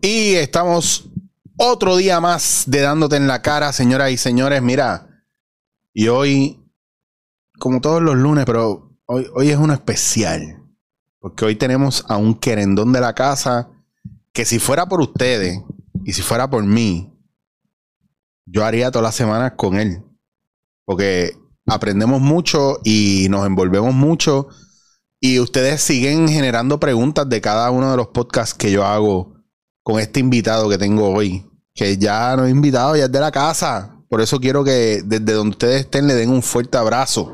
Y estamos otro día más de dándote en la cara, señoras y señores. Mira, y hoy, como todos los lunes, pero hoy, hoy es uno especial. Porque hoy tenemos a un querendón de la casa que si fuera por ustedes y si fuera por mí, yo haría todas las semanas con él. Porque aprendemos mucho y nos envolvemos mucho. Y ustedes siguen generando preguntas de cada uno de los podcasts que yo hago con este invitado que tengo hoy. Que ya no he invitado, ya es de la casa. Por eso quiero que desde donde ustedes estén le den un fuerte abrazo.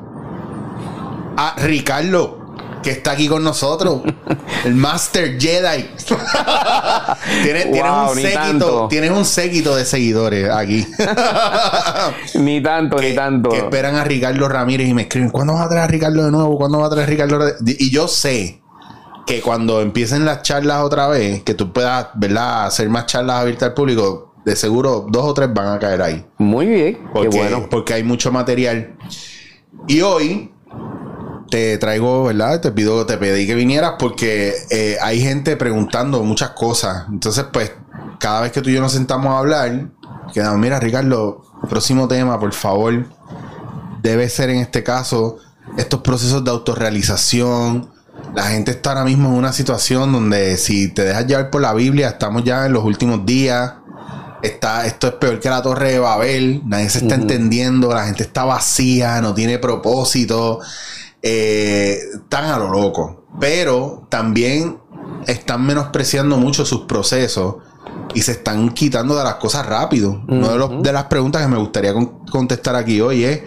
A Ricardo que está aquí con nosotros. El Master Jedi. tienes, un séquito, tienes un séquito de seguidores aquí. Ni tanto, que, ni tanto. que esperan a Ricardo Ramírez y me escriben, ¿cuándo vas a traer a Ricardo de nuevo? ¿Cuándo vas a traer a Ricardo? de-?" Y yo sé que cuando empiecen las charlas otra vez, que tú puedas, ¿verdad?, hacer más charlas abiertas al público, de seguro dos o tres van a caer ahí. Muy bien, Porque, qué bueno. porque hay mucho material. Y hoy te traigo, ¿verdad? Te pido, te pedí que vinieras porque eh, hay gente preguntando muchas cosas. Entonces, pues, cada vez que tú y yo nos sentamos a hablar, quedamos, mira, Ricardo, próximo tema, por favor, debe ser en este caso estos procesos de autorrealización. La gente está ahora mismo en una situación donde si te dejas llevar por la Biblia, estamos ya en los últimos días. Está, esto es peor que la torre de Babel. Nadie se está entendiendo. La gente está vacía, no tiene propósito. eh, están a lo loco. Pero también están menospreciando mucho sus procesos y se están quitando de las cosas rápido. Una de, los- de las preguntas que me gustaría con- contestar aquí hoy es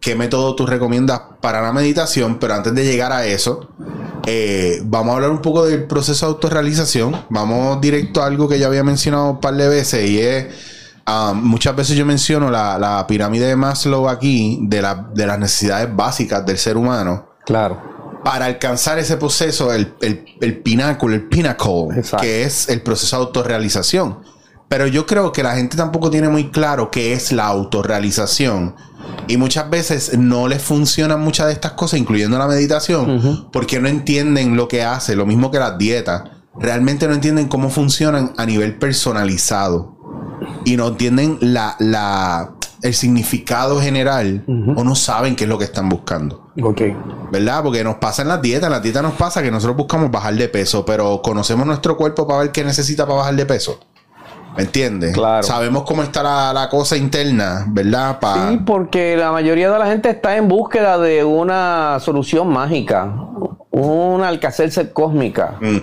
qué método tú recomiendas para la meditación, pero antes de llegar a eso, eh, vamos a hablar un poco del proceso de autorrealización. Vamos directo a algo que ya había mencionado un par de veces y es, ah, muchas veces yo menciono la, la pirámide de Maslow aquí de, la- de las necesidades básicas del ser humano. Claro. Para alcanzar ese proceso, el, el, el pináculo, el pinnacle, Exacto. que es el proceso de autorrealización. Pero yo creo que la gente tampoco tiene muy claro qué es la autorrealización. Y muchas veces no les funcionan muchas de estas cosas, incluyendo la meditación, porque no entienden lo que hace, lo mismo que las dietas. Realmente no entienden cómo funcionan a nivel personalizado. Y no entienden la, la, el significado general o no saben qué es lo que están buscando. Ok. ¿Verdad? Porque nos pasa en las dietas. En las dietas nos pasa que nosotros buscamos bajar de peso, pero conocemos nuestro cuerpo para ver qué necesita para bajar de peso. ¿Me entiendes? Claro. Sabemos cómo está la, la cosa interna, ¿verdad? Pa- Sí, porque la mayoría de la gente está en búsqueda de una solución mágica, una alcacelser cósmica. Mm.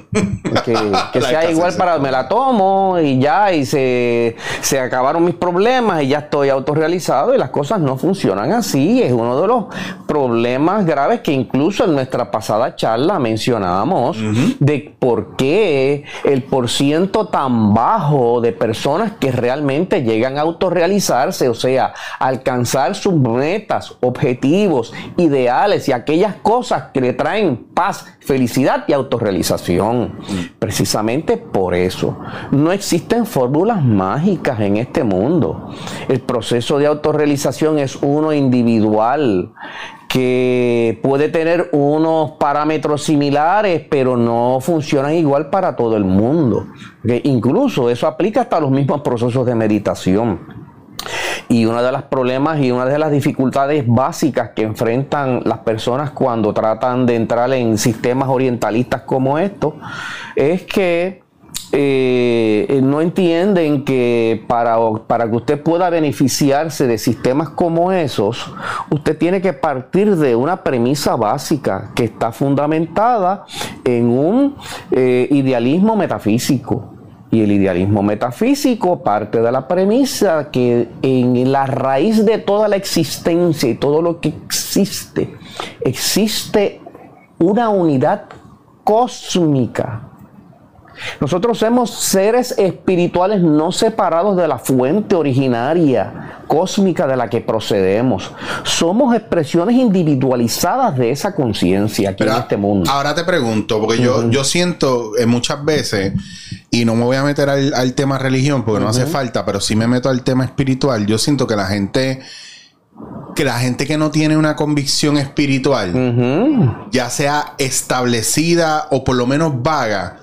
Que, sea igual para me la tomo y ya, y se, se acabaron mis problemas y ya estoy autorrealizado y las cosas no funcionan así. Es uno de los problemas graves que incluso en nuestra pasada charla mencionábamos de por qué el porciento tan bajo de personas que realmente llegan a autorrealizarse, o sea, alcanzar sus metas, objetivos, ideales y aquellas cosas que le traen paz, felicidad y autorrealización. Precisamente por eso. No existen fórmulas mágicas en este mundo. El proceso de autorrealización es uno individual que puede tener unos parámetros similares, pero no funcionan igual para todo el mundo. Incluso eso aplica hasta los mismos procesos de meditación. Y uno de los problemas y una de las dificultades básicas que enfrentan las personas cuando tratan de entrar en sistemas orientalistas como estos es que eh, no entienden que para, para que usted pueda beneficiarse de sistemas como esos, usted tiene que partir de una premisa básica que está fundamentada en un eh, idealismo metafísico. Y el idealismo metafísico parte de la premisa que en la raíz de toda la existencia y todo lo que existe, existe una unidad cósmica. Nosotros somos seres espirituales no separados de la fuente originaria, cósmica de la que procedemos. Somos expresiones individualizadas de esa conciencia aquí Pero en este mundo. Ahora te pregunto, porque yo, yo siento eh, muchas veces, y no me voy a meter al, al tema religión porque no hace falta, pero sí me meto al tema espiritual. Yo siento que la gente, que la gente que no tiene una convicción espiritual, Ujú. ya sea establecida o por lo menos vaga,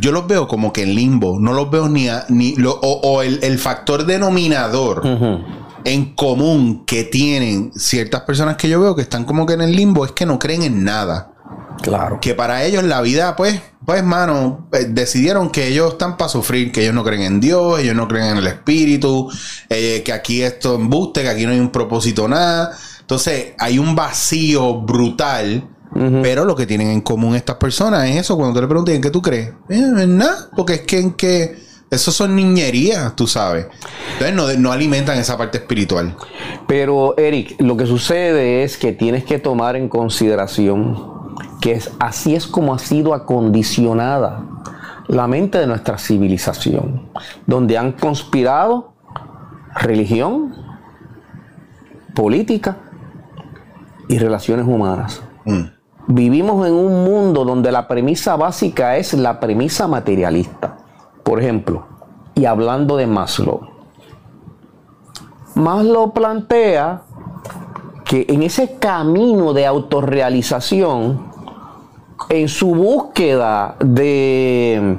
yo los veo como que en limbo. No los veo ni, ni lo, o, el, factor denominador en común que tienen ciertas personas que yo veo que están como que en el limbo es que no creen en nada. Claro. Que para ellos la vida, pues, pues, mano, eh, decidieron que ellos están para sufrir, que ellos no creen en Dios, ellos no creen en el Espíritu, eh, que aquí esto embuste, que aquí no hay un propósito nada. Entonces, hay un vacío brutal pero lo que tienen en común estas personas es eso. Cuando te le preguntas en qué tú crees, eh, nada, porque es que en que eso son niñerías, tú sabes. Entonces no, alimentan esa parte espiritual. Pero Eric, lo que sucede es que tienes que tomar en consideración que es, así es como ha sido acondicionada la mente de nuestra civilización, donde han conspirado religión, política y relaciones humanas. Mm. Vivimos en un mundo donde la premisa básica es la premisa materialista. Por ejemplo, y hablando de Maslow, Maslow plantea que en ese camino de autorrealización, en su búsqueda de,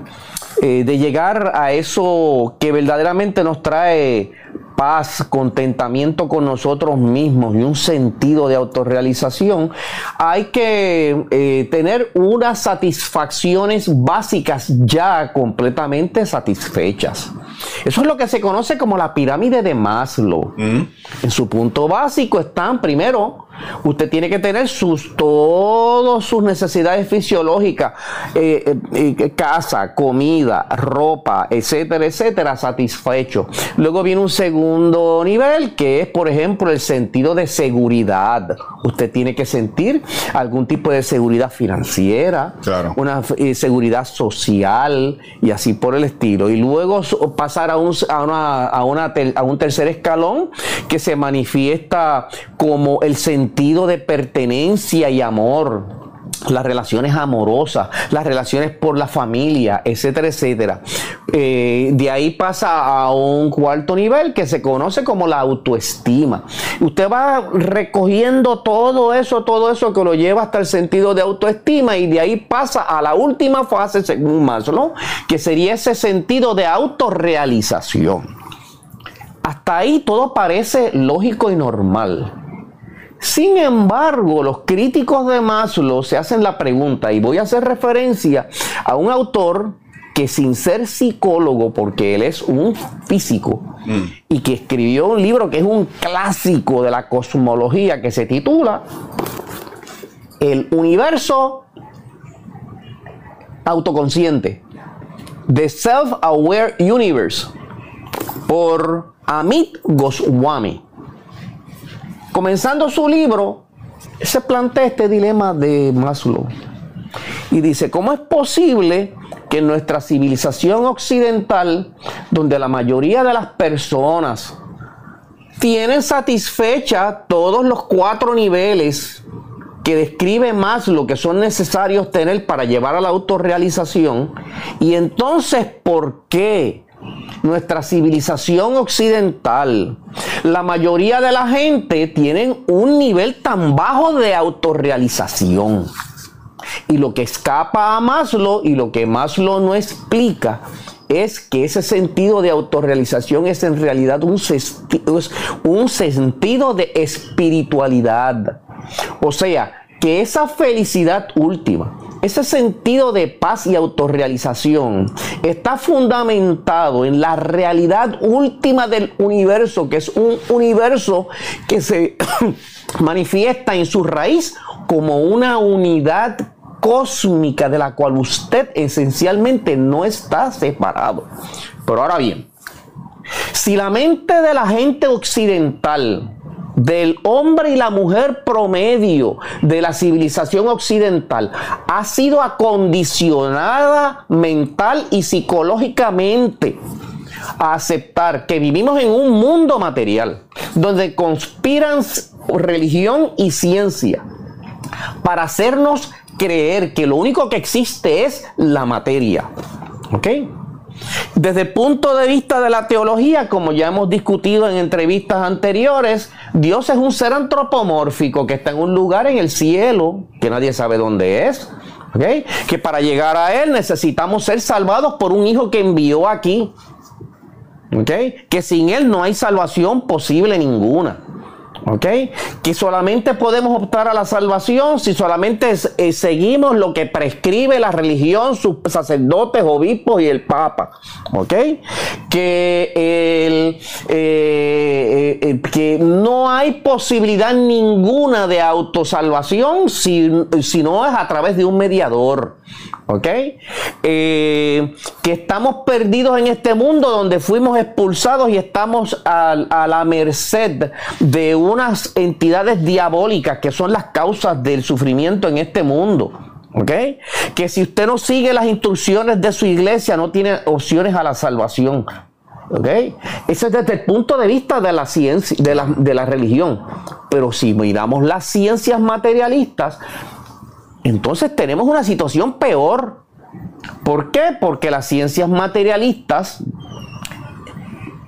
eh, de llegar a eso que verdaderamente nos trae paz, contentamiento con nosotros mismos y un sentido de autorrealización, hay que eh, tener unas satisfacciones básicas ya completamente satisfechas. Eso es lo que se conoce como la pirámide de Maslow. Mm. En su punto básico están primero Usted tiene que tener sus, todas sus necesidades fisiológicas, eh, eh, eh, casa, comida, ropa, etcétera, etcétera, satisfecho. Luego viene un segundo nivel que es, por ejemplo, el sentido de seguridad. Usted tiene que sentir algún tipo de seguridad financiera, una seguridad social y así por el estilo. Y luego pasar a un, a, una, a un tercer escalón que se manifiesta como el sentido sentido de pertenencia y amor las relaciones amorosas, las relaciones por la familia, etcétera, etcétera. Eh, de ahí pasa a un cuarto nivel que se conoce como la autoestima. Usted va recogiendo todo eso, todo eso que lo lleva hasta el sentido de autoestima y de ahí pasa a la última fase, según Maslow, que sería ese sentido de autorrealización. Hasta ahí todo parece lógico y normal. Sin embargo, los críticos de Maslow se hacen la pregunta, y voy a hacer referencia a un autor que sin ser psicólogo, porque él es un físico, mm. y que escribió un libro que es un clásico de la cosmología, que se titula El universo autoconsciente, The Self-Aware Universe, por Amit Goswami. Comenzando su libro, se plantea este dilema de Maslow. Y dice, ¿cómo es posible que en nuestra civilización occidental, donde la mayoría de las personas tienen satisfecha todos los cuatro niveles que describe Maslow que son necesarios tener para llevar a la autorrealización, y entonces, ¿por qué nuestra civilización occidental, la mayoría de la gente tienen un nivel tan bajo de autorrealización. Y lo que escapa a Maslow y lo que Maslow no explica es que ese sentido de autorrealización es en realidad un, un sentido de espiritualidad. O sea, que esa felicidad última, ese sentido de paz y autorrealización está fundamentado en la realidad última del universo, que es un universo que se manifiesta en su raíz como una unidad cósmica de la cual usted esencialmente no está separado. Pero ahora bien, si la mente de la gente occidental del hombre y la mujer promedio de la civilización occidental ha sido acondicionada mental y psicológicamente a aceptar que vivimos en un mundo material donde conspiran religión y ciencia para hacernos creer que lo único que existe es la materia. ¿Ok? Desde el punto de vista de la teología, como ya hemos discutido en entrevistas anteriores, Dios es un ser antropomórfico que está en un lugar en el cielo, que nadie sabe dónde es, Que para llegar a Él necesitamos ser salvados por un Hijo que envió aquí. Que sin Él no hay salvación posible ninguna. ¿Ok? Que solamente podemos optar a la salvación si solamente eh, seguimos lo que prescribe la religión, sus sacerdotes, obispos y el Papa. ¿Ok? Que, el, eh, eh, que no hay posibilidad ninguna de autosalvación si, si no es a través de un mediador. ¿Ok? Eh, que estamos perdidos en este mundo donde fuimos expulsados y estamos a, la merced de unas entidades diabólicas que son las causas del sufrimiento en este mundo. ¿Ok? Que si usted no sigue las instrucciones de su iglesia, no tiene opciones a la salvación. ¿Ok? Eso es desde el punto de vista de la ciencia, de la, de la religión. Pero si miramos las ciencias materialistas, entonces tenemos una situación peor. ¿Por qué? Porque las ciencias materialistas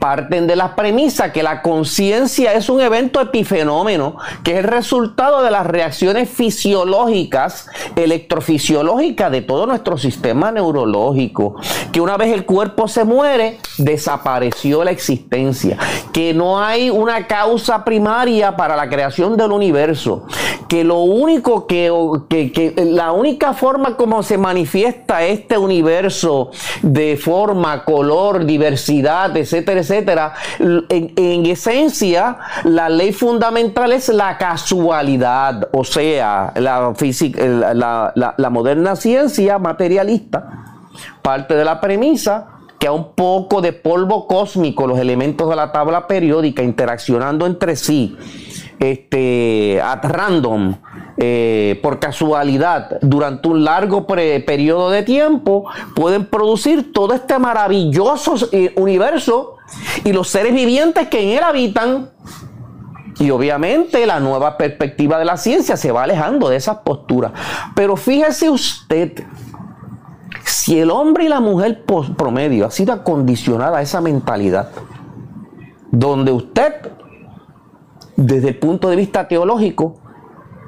parten de la premisa que la conciencia es un evento epifenómeno, que es el resultado de las reacciones fisiológicas, electrofisiológicas de todo nuestro sistema neurológico, que una vez el cuerpo se muere, desapareció la existencia, que no hay una causa primaria para la creación del universo, que lo único que, que, la única forma como se manifiesta este universo de forma, color, diversidad, etcétera, etcétera, etcétera. En, esencia, la ley fundamental es la casualidad, o sea, la, la, la moderna ciencia materialista parte de la premisa que a un poco de polvo cósmico, los elementos de la tabla periódica interaccionando entre sí, este, at random, eh, por casualidad, durante un largo periodo de tiempo, pueden producir todo este maravilloso eh, universo y los seres vivientes que en él habitan. Y obviamente la nueva perspectiva de la ciencia se va alejando de esas posturas. Pero fíjese usted, si el hombre y la mujer promedio ha sido acondicionada a esa mentalidad, donde usted, desde el punto de vista teológico,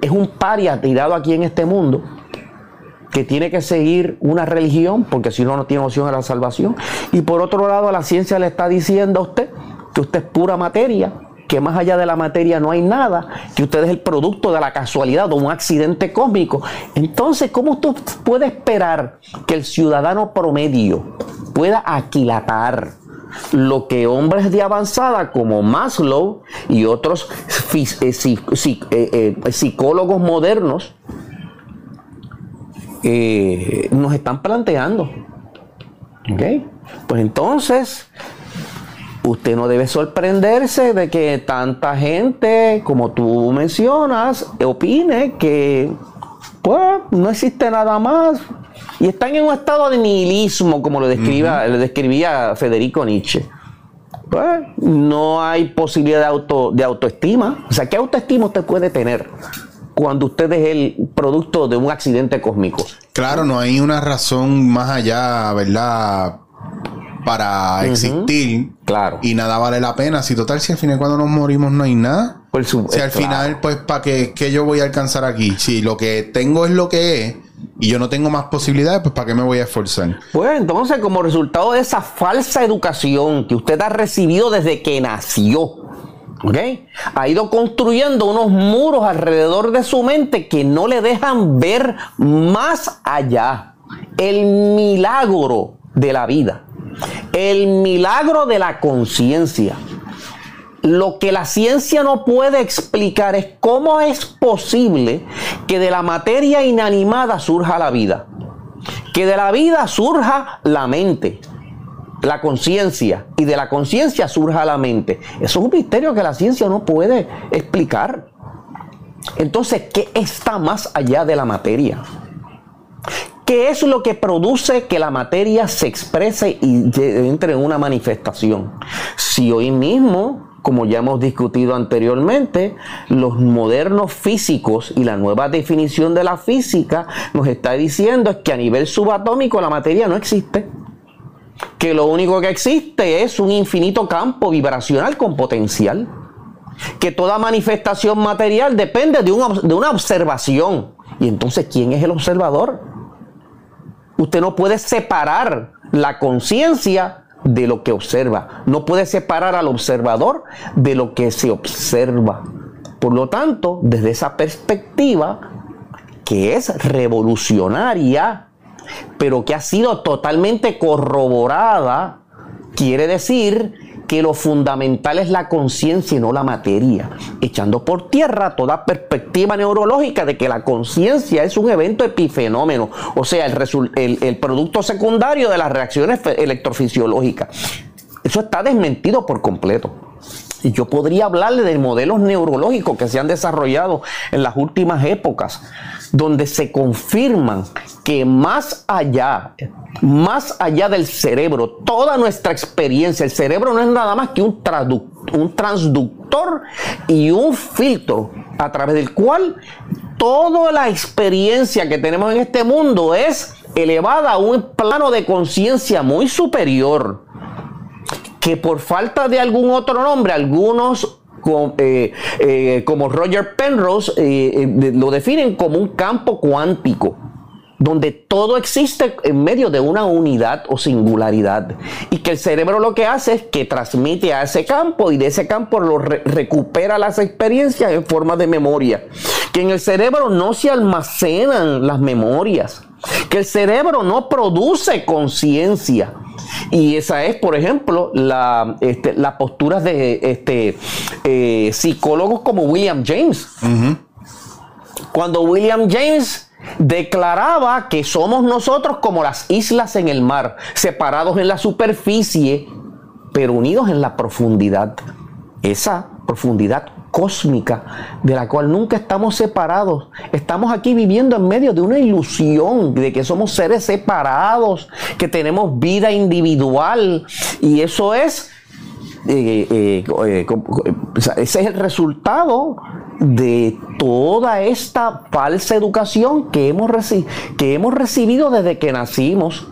es un paria tirado aquí en este mundo, que tiene que seguir una religión, porque si no, no tiene opción a la salvación. Y por otro lado, la ciencia le está diciendo a usted que usted es pura materia, que más allá de la materia no hay nada, que usted es el producto de la casualidad, de un accidente cósmico. Entonces, ¿cómo usted puede esperar que el ciudadano promedio pueda aquilatar lo que hombres de avanzada como Maslow y otros eh, eh, eh, psicólogos modernos eh, nos están planteando. ¿Ok? Pues entonces, usted no debe sorprenderse de que tanta gente, como tú mencionas, opine que pues no existe nada más. Y están en un estado de nihilismo, como lo describía, le describía Federico Nietzsche. Pues no hay posibilidad de, auto, de autoestima. O sea, ¿qué autoestima usted puede tener? Cuando usted es el producto de un accidente cósmico. Claro, no hay una razón más allá, ¿verdad? Para existir. Claro. Y nada vale la pena. Si total, si al final cuando nos morimos no hay nada. si al final, pues, ¿para qué, qué yo voy a alcanzar aquí? Si lo que tengo es lo que es y yo no tengo más posibilidades, pues ¿para qué me voy a esforzar? Pues entonces, como resultado de esa falsa educación que usted ha recibido desde que nació, ha ido construyendo unos muros alrededor de su mente que no le dejan ver más allá. El milagro de la vida. El milagro de la conciencia. Lo que la ciencia no puede explicar es cómo es posible que de la materia inanimada surja la vida. Que de la vida surja la mente la conciencia y de la conciencia surja la mente. Eso es un misterio que la ciencia no puede explicar. Entonces, ¿qué está más allá de la materia? ¿Qué es lo que produce que la materia se exprese y entre en una manifestación? Si hoy mismo, como ya hemos discutido anteriormente, los modernos físicos y la nueva definición de la física nos está diciendo es que a nivel subatómico la materia no existe que lo único que existe es un infinito campo vibracional con potencial, que toda manifestación material depende de una, de una observación. Y entonces, ¿quién es el observador? Usted no puede separar la conciencia de lo que observa. No puede separar al observador de lo que se observa. Por lo tanto, desde esa perspectiva, que es revolucionaria, pero que ha sido totalmente corroborada, quiere decir que lo fundamental es la conciencia y no la materia, echando por tierra toda perspectiva neurológica de que la conciencia es un evento epifenómeno, o sea, el, el, producto secundario de las reacciones electrofisiológicas. Eso está desmentido por completo. Y yo podría hablarle de modelos neurológicos que se han desarrollado en las últimas épocas, donde se confirman que más allá, más allá del cerebro, toda nuestra experiencia, el cerebro no es nada más que un, un transductor y un filtro a través del cual toda la experiencia que tenemos en este mundo es elevada a un plano de conciencia muy superior que por falta de algún otro nombre, algunos eh, eh, como Roger Penrose eh, lo definen como un campo cuántico donde todo existe en medio de una unidad o singularidad. Y que el cerebro lo que hace es que transmite a ese campo y de ese campo lo recupera las experiencias en forma de memoria. Que en el cerebro no se almacenan las memorias. Que el cerebro no produce conciencia. Y esa es, por ejemplo, la, este, las posturas de este, eh, psicólogos como William James. Cuando William James declaraba que somos nosotros como las islas en el mar, separados en la superficie, pero unidos en la profundidad. Esa profundidad cósmica de la cual nunca estamos separados. Estamos aquí viviendo en medio de una ilusión de que somos seres separados, que tenemos vida individual y eso es... Eh, eh, eh, ese es el resultado de toda esta falsa educación que hemos, que hemos recibido desde que nacimos.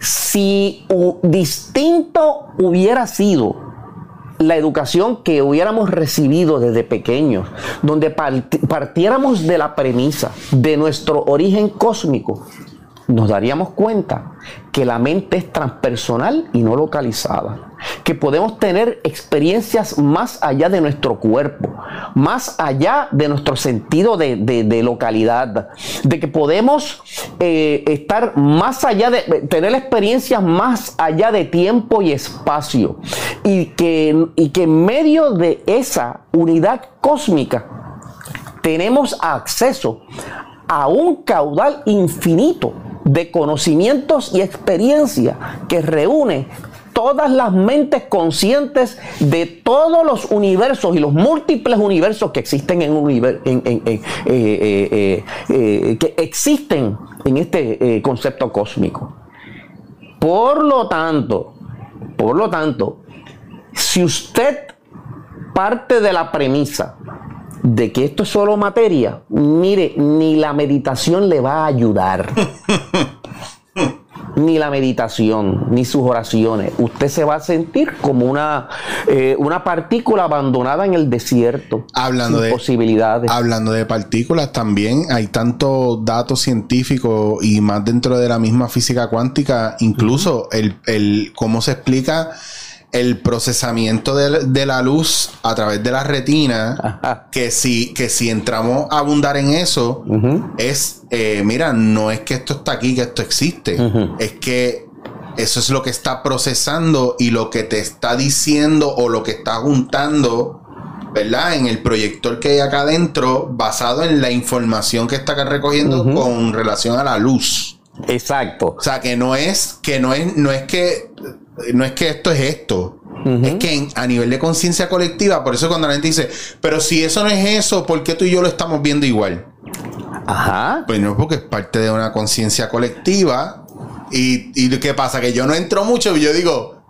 Si distinto hubiera sido la educación que hubiéramos recibido desde pequeños, donde partiéramos de la premisa de nuestro origen cósmico, nos daríamos cuenta que la mente es transpersonal y no localizada. Que podemos tener experiencias más allá de nuestro cuerpo, más allá de nuestro sentido de, localidad. De que podemos eh, estar más allá de tener experiencias más allá de tiempo y espacio. Y que, y que en medio de esa unidad cósmica tenemos acceso a un caudal infinito de conocimientos y experiencia que reúne todas las mentes conscientes de todos los universos y los múltiples universos que existen en, eh, eh, eh, que existen en este concepto cósmico. Por lo tanto, por lo tanto, si usted parte de la premisa de que esto es solo materia, mire, ni la meditación le va a ayudar. ni la meditación, ni sus oraciones. Usted se va a sentir como una, eh, una partícula abandonada en el desierto. Hablando de posibilidades. Hablando de partículas, también hay tantos datos científicos y más dentro de la misma física cuántica, incluso el, el cómo se explica el procesamiento de, la luz a través de la retina, que si, que si entramos a abundar en eso, es, eh, mira, no es que esto está aquí, que esto existe, es que eso es lo que está procesando y lo que te está diciendo o lo que está juntando. ¿Verdad? En el proyector que hay acá adentro, basado en la información que está recogiendo con relación a la luz. Exacto. O sea, que no es, que no es, no es que no es que esto es esto. Es que a nivel de conciencia colectiva, por eso cuando la gente dice, pero si eso no es eso, ¿por qué tú y yo lo estamos viendo igual? Ajá. Pues no, porque es parte de una conciencia colectiva. Y, y ¿qué pasa? Que yo no entro mucho y yo digo,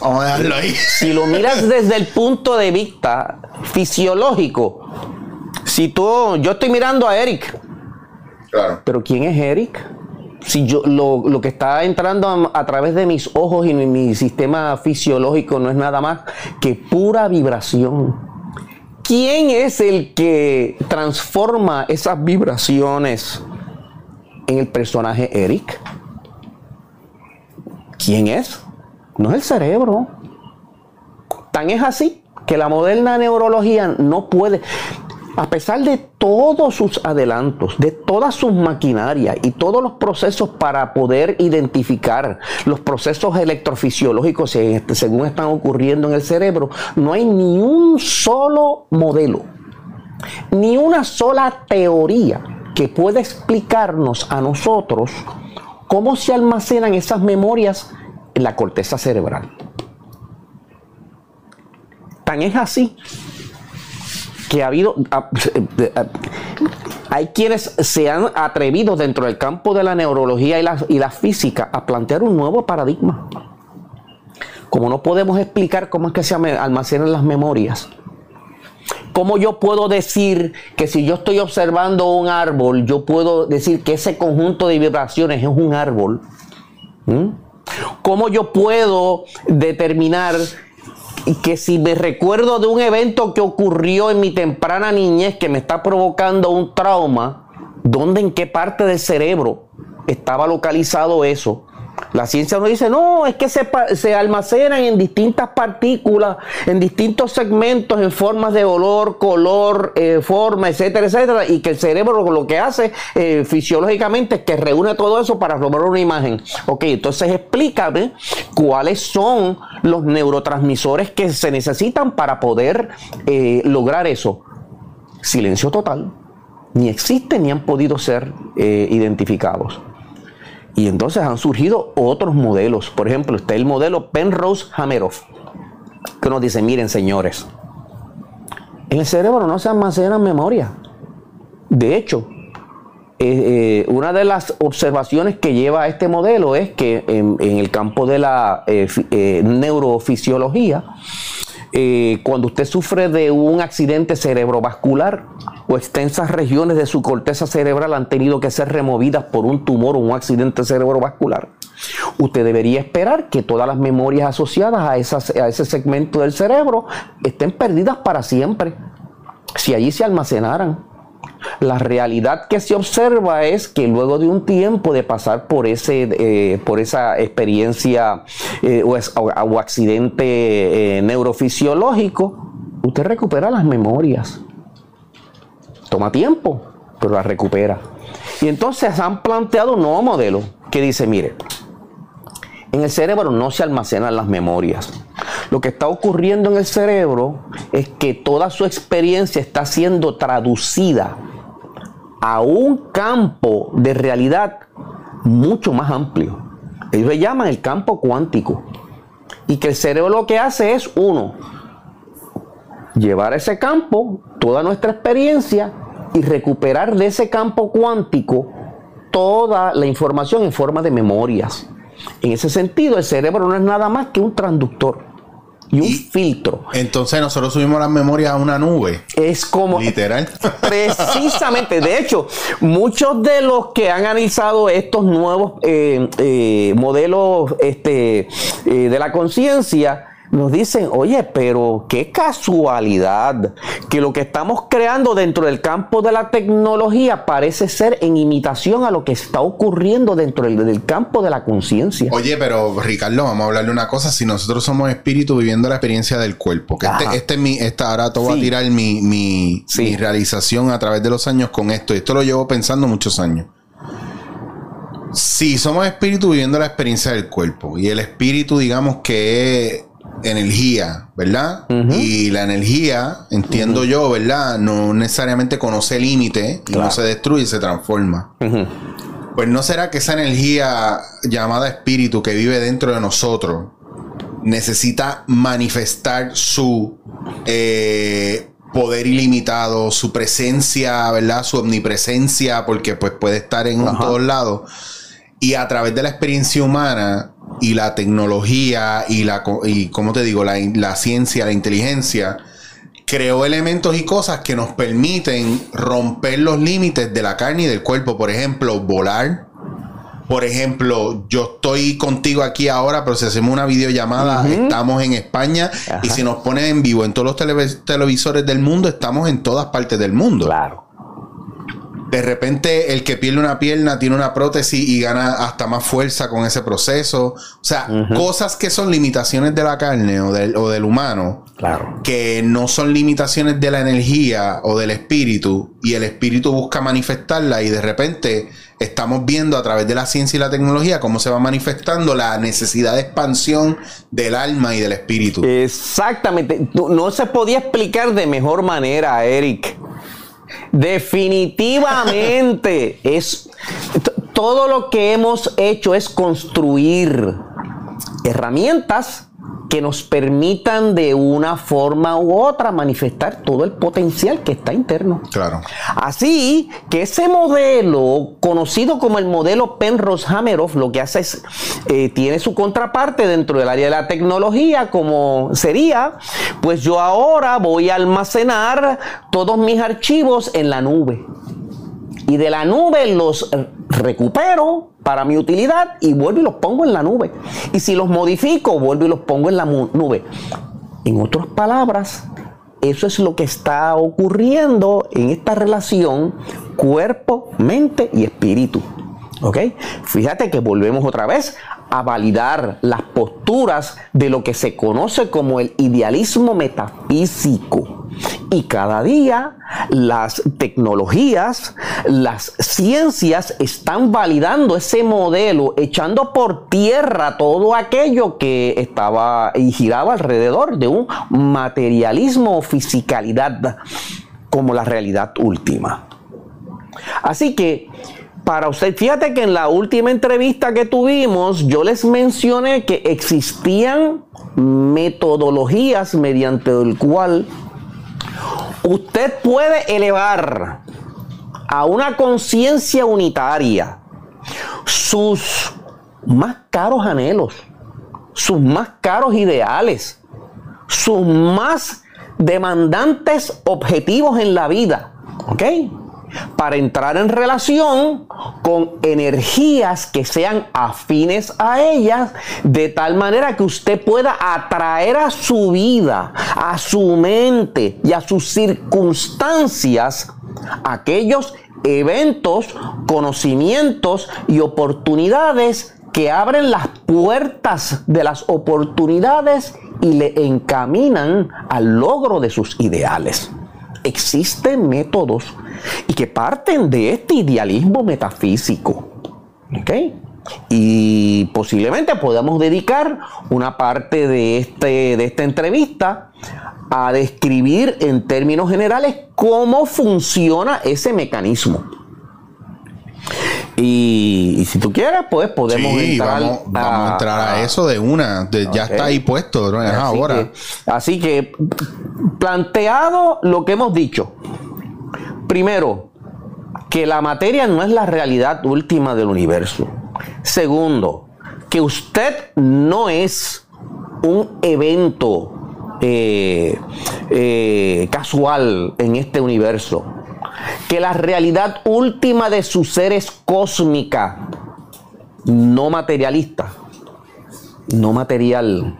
vamos a dejarlo ahí. Si lo miras desde el punto de vista fisiológico, si tú, yo estoy mirando a Eric. Claro. Pero ¿quién es Eric? Si yo lo, que está entrando a, través de mis ojos y mi, sistema fisiológico no es nada más que pura vibración. ¿Quién es el que transforma esas vibraciones en el personaje Eric? ¿Quién es? No es el cerebro. Tan es así que la moderna neurología no puede, a pesar de todos sus adelantos, de todas sus maquinarias y todos los procesos para poder identificar los procesos electrofisiológicos este, según están ocurriendo en el cerebro, no hay ni un solo modelo, ni una sola teoría que pueda explicarnos a nosotros cómo se almacenan esas memorias en la corteza cerebral. Tan es así que ha habido, hay quienes se han atrevido dentro del campo de la neurología y la, y la física a plantear un nuevo paradigma. Como no podemos explicar cómo es que se almacenan las memorias, ¿Cómo yo puedo decir que si yo estoy observando un árbol, yo puedo decir que ese conjunto de vibraciones es un árbol? ¿Mm? ¿Cómo yo puedo determinar que si me recuerdo de un evento que ocurrió en mi temprana niñez que me está provocando un trauma, ¿dónde, en qué parte del cerebro estaba localizado eso? La ciencia nos dice, no, es que se, almacenan en distintas partículas, en distintos segmentos, en formas de olor, color, eh, forma, etcétera, etcétera, y que el cerebro lo que hace eh, fisiológicamente es que reúne todo eso para formar una imagen. Ok, entonces explícame cuáles son los neurotransmisores que se necesitan para poder eh, lograr eso. Silencio total. Ni existen ni han podido ser identificados. Y entonces han surgido otros modelos. Por ejemplo, está el modelo Penrose-Hameroff, que nos dice, miren señores, en el cerebro no se almacena memoria. De hecho, eh, eh, una de las observaciones que lleva este modelo es que en, el campo de la eh, neurofisiología, cuando usted sufre de un accidente cerebrovascular, o extensas regiones de su corteza cerebral han tenido que ser removidas por un tumor o un accidente cerebrovascular, usted debería esperar que todas las memorias asociadas a, a ese segmento del cerebro estén perdidas para siempre, si allí se almacenaran. La realidad que se observa es que luego de un tiempo de pasar por, ese, eh, por esa experiencia eh, o, accidente eh, neurofisiológico, usted recupera las memorias. Toma tiempo, pero la recupera. Y entonces han planteado un nuevo modelo que dice, mire, en el cerebro no se almacenan las memorias. Lo que está ocurriendo en el cerebro es que toda su experiencia está siendo traducida a un campo de realidad mucho más amplio. Ellos le llaman el campo cuántico. Y que el cerebro lo que hace es, uno, llevar a ese campo toda nuestra experiencia y recuperar de ese campo cuántico toda la información en forma de memorias. En ese sentido, el cerebro no es nada más que un transductor y un filtro. Entonces nosotros subimos las memorias a una nube. Es como... Literal. Precisamente. De hecho, muchos de los que han analizado estos nuevos eh, eh, modelos este, eh, de la conciencia, nos dicen, oye, pero qué casualidad que lo que estamos creando dentro del campo de la tecnología parece ser en imitación a lo que está ocurriendo dentro del, campo de la conciencia. Oye, pero Ricardo, vamos a hablarle una cosa. Si nosotros somos espíritu viviendo la experiencia del cuerpo, que este, este, es mi, esta, ahora te voy a tirar mi, mi, mi realización a través de los años con esto. Y esto lo llevo pensando muchos años. Si somos espíritu viviendo la experiencia del cuerpo y el espíritu, digamos que energía, ¿verdad? Y la energía, entiendo yo, ¿verdad? No necesariamente conoce límite y no se destruye, se transforma. Pues no será que esa energía llamada espíritu que vive dentro de nosotros necesita manifestar su eh, poder ilimitado, su presencia, ¿verdad? Su omnipresencia, porque pues puede estar en todos lados. Y a través de la experiencia humana, y la tecnología y la, y como te digo, la, la ciencia, la inteligencia, creó elementos y cosas que nos permiten romper los límites de la carne y del cuerpo. Por ejemplo, volar. Por ejemplo, yo estoy contigo aquí ahora, pero si hacemos una videollamada, estamos en España y si nos ponen en vivo en todos los televisores del mundo, estamos en todas partes del mundo. Claro. De repente el que pierde una pierna tiene una prótesis y gana hasta más fuerza con ese proceso. O sea, cosas que son limitaciones de la carne o del, o del humano. Claro. Que no son limitaciones de la energía o del espíritu. Y el espíritu busca manifestarla y de repente estamos viendo a través de la ciencia y la tecnología cómo se va manifestando la necesidad de expansión del alma y del espíritu. Exactamente. No se podía explicar de mejor manera, Eric. Definitivamente es todo lo que hemos hecho es construir herramientas que nos permitan de una forma u otra manifestar todo el potencial que está interno. Claro. Así que ese modelo, conocido como el modelo Penrose-Hameroff, lo que hace es, eh, tiene su contraparte dentro del área de la tecnología, como sería, pues yo ahora voy a almacenar todos mis archivos en la nube. Y de la nube los recupero para mi utilidad y vuelvo y los pongo en la nube. Y si los modifico, vuelvo y los pongo en la nube. En otras palabras, eso es lo que está ocurriendo en esta relación cuerpo, mente y espíritu. ¿Ok? Fíjate que volvemos otra vez a validar las posturas de lo que se conoce como el idealismo metafísico. Y cada día las tecnologías, las ciencias están validando ese modelo, echando por tierra todo aquello que estaba y giraba alrededor de un materialismo o fisicalidad como la realidad última. Así que para usted, fíjate que en la última entrevista que tuvimos, yo les mencioné que existían metodologías mediante el cual usted puede elevar a una conciencia unitaria sus más caros anhelos, sus más caros ideales, sus más demandantes objetivos en la vida. ¿Ok? Para entrar en relación con energías que sean afines a ellas, de tal manera que usted pueda atraer a su vida, a su mente y a sus circunstancias aquellos eventos, conocimientos y oportunidades que abren las puertas de las oportunidades y le encaminan al logro de sus ideales. Existen métodos y que parten de este idealismo metafísico. ¿Ok? Y posiblemente podamos dedicar una parte de, este, de esta entrevista a describir en términos generales cómo funciona ese mecanismo. Y, si tú quieres, pues podemos entrar, vamos, a, entrar a, eso de una. ya está ahí puesto, ¿no? ahora. así que, planteado lo que hemos dicho, Primero, que la materia no es la realidad última del universo. Segundo, que usted no es un evento eh, eh, casual en este universo. Que la realidad última de su ser es cósmica, no materialista no material.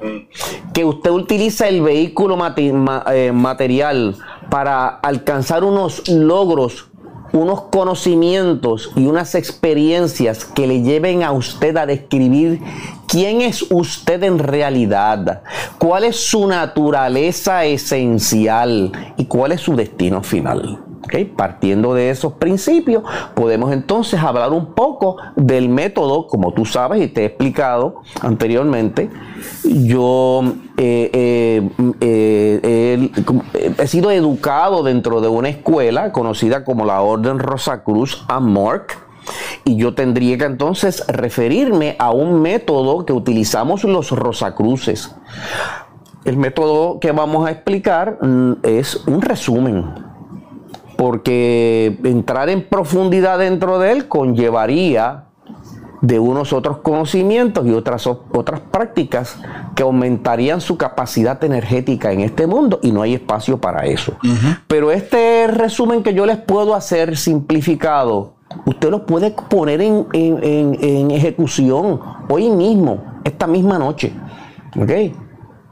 Que usted utiliza el vehículo eh, material para alcanzar unos logros, unos conocimientos y unas experiencias que le lleven a usted a describir quién es usted en realidad, cuál es su naturaleza esencial y cuál es su destino final. Partiendo de esos principios, podemos entonces hablar un poco del método, como tú sabes y te he explicado anteriormente. Yo eh, eh, eh, he sido educado dentro de una escuela conocida como la Orden Rosacruz Amorc. Y yo tendría que entonces referirme a un método que utilizamos los Rosacruces. El método que vamos a explicar mm, es un resumen porque entrar en profundidad dentro de él conllevaría de unos otros conocimientos y otras, otras prácticas que aumentarían su capacidad energética en este mundo y no hay espacio para eso. Pero este resumen que yo les puedo hacer simplificado, usted lo puede poner en, en ejecución hoy mismo, esta misma noche. ¿Ok?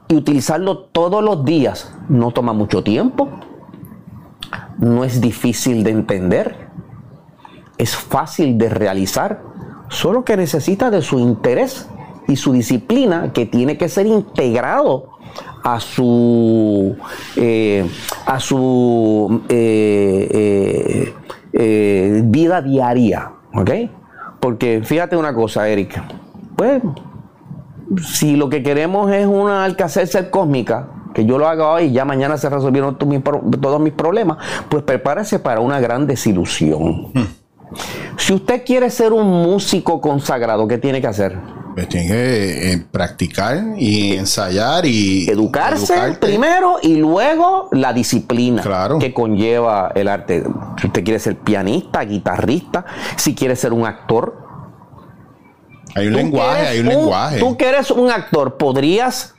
Y utilizarlo todos los días. No toma mucho tiempo, no es difícil de entender es fácil de realizar, solo que necesita de su interés y su disciplina que tiene que ser integrado a su eh, a su eh, eh, vida diaria. Porque fíjate una cosa, Eric, pues si lo que queremos es una alcacercer cósmica, que yo lo haga hoy y ya mañana se resolvieron todos mis problemas, pues prepárese para una gran desilusión. Hmm. Si usted quiere ser un músico consagrado, ¿qué tiene que hacer? Pues tiene que eh, practicar y ensayar y educarse primero y luego la disciplina que conlleva el arte. Si usted quiere ser pianista, guitarrista, si quiere ser un actor. Hay un lenguaje, hay un, lenguaje. Tú que eres un actor, ¿podrías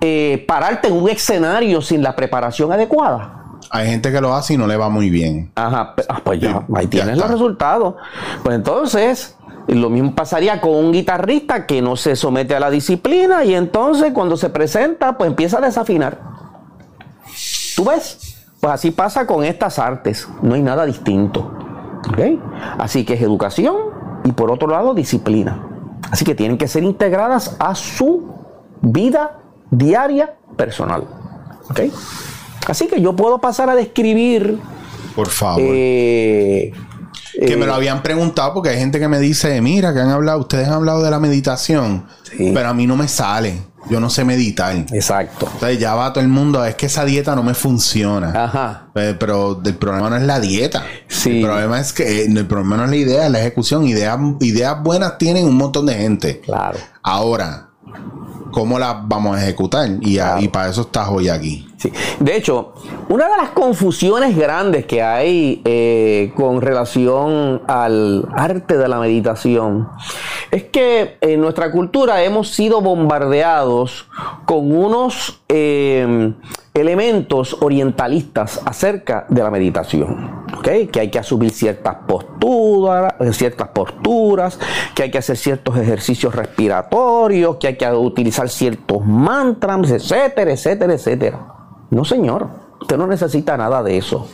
eh, pararte en un escenario sin la preparación adecuada? hay gente que lo hace y no le va muy bien. Ajá, ah, pues ya, ahí tienes los resultados. Pues entonces, lo mismo pasaría con un guitarrista que no se somete a la disciplina y entonces cuando se presenta, pues empieza a desafinar. ¿Tú ves? Pues así pasa con estas artes. No hay nada distinto. ¿Ok? Así que es educación y por otro lado disciplina. Así que tienen que ser integradas a su vida diaria personal. ¿Ok? Así que yo puedo pasar a describir. Por favor. Eh, que me lo eh, habían preguntado porque hay gente que me dice, mira, que han hablado, ustedes han hablado de la meditación, pero a mí no me sale. Yo no sé meditar. Exacto. Entonces ya va todo el mundo, es que esa dieta no me funciona. Ajá. Pero, el problema no es la dieta. Sí. El problema es que el problema no es la idea, es la ejecución. Ideas, ideas buenas tienen un montón de gente. Claro. Ahora, cómo la vamos a ejecutar. Y, para eso estás hoy aquí. De hecho, una de las confusiones grandes que hay eh, con relación al arte de la meditación es que en nuestra cultura hemos sido bombardeados con unos eh, elementos orientalistas acerca de la meditación. Que hay que asumir ciertas posturas, ciertas posturas, que hay que hacer ciertos ejercicios respiratorios, que hay que utilizar ciertos mantras, etcétera, etcétera, etcétera. No, señor, usted no necesita nada de eso.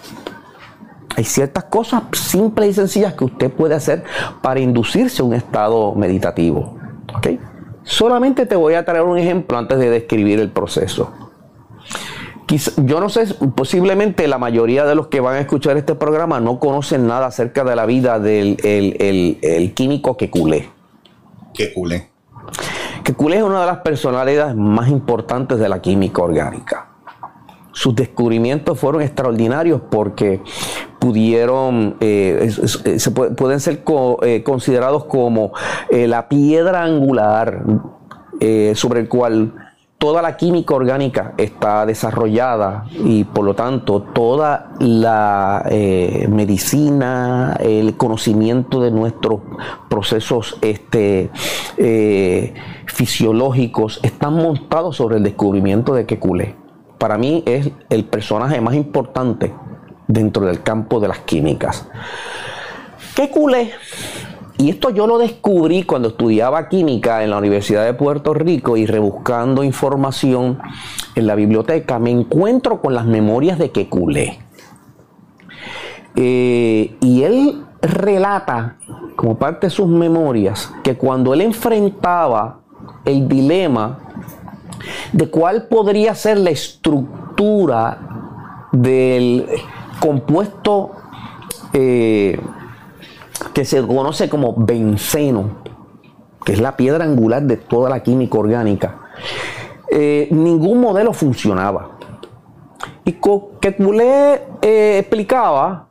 Hay ciertas cosas simples y sencillas que usted puede hacer para inducirse a un estado meditativo. ¿okay? Solamente te voy a traer un ejemplo antes de describir el proceso yo no sé, posiblemente la mayoría de los que van a escuchar este programa no conocen nada acerca de la vida del el, químico Kekulé. Kekulé. Kekulé es una de las personalidades más importantes de la química orgánica. Sus descubrimientos fueron extraordinarios porque pudieron, eh, se pueden ser eh, considerados como eh, la piedra angular sobre el cual toda la química orgánica está desarrollada y por lo tanto toda la eh, medicina, el conocimiento de nuestros procesos este, eh, fisiológicos están montados sobre el descubrimiento de Kekulé. Para mí es el personaje más importante dentro del campo de las químicas. Kekulé y esto yo lo descubrí cuando estudiaba química en la Universidad de Puerto Rico y rebuscando información en la biblioteca, me encuentro con las memorias de Kekulé. Eh, y él relata, como parte de sus memorias, que cuando él enfrentaba el dilema de cuál podría ser la estructura del compuesto eh, que se conoce como benceno, que es la piedra angular de toda la química orgánica, eh, ningún modelo funcionaba. Y que eh, explicaba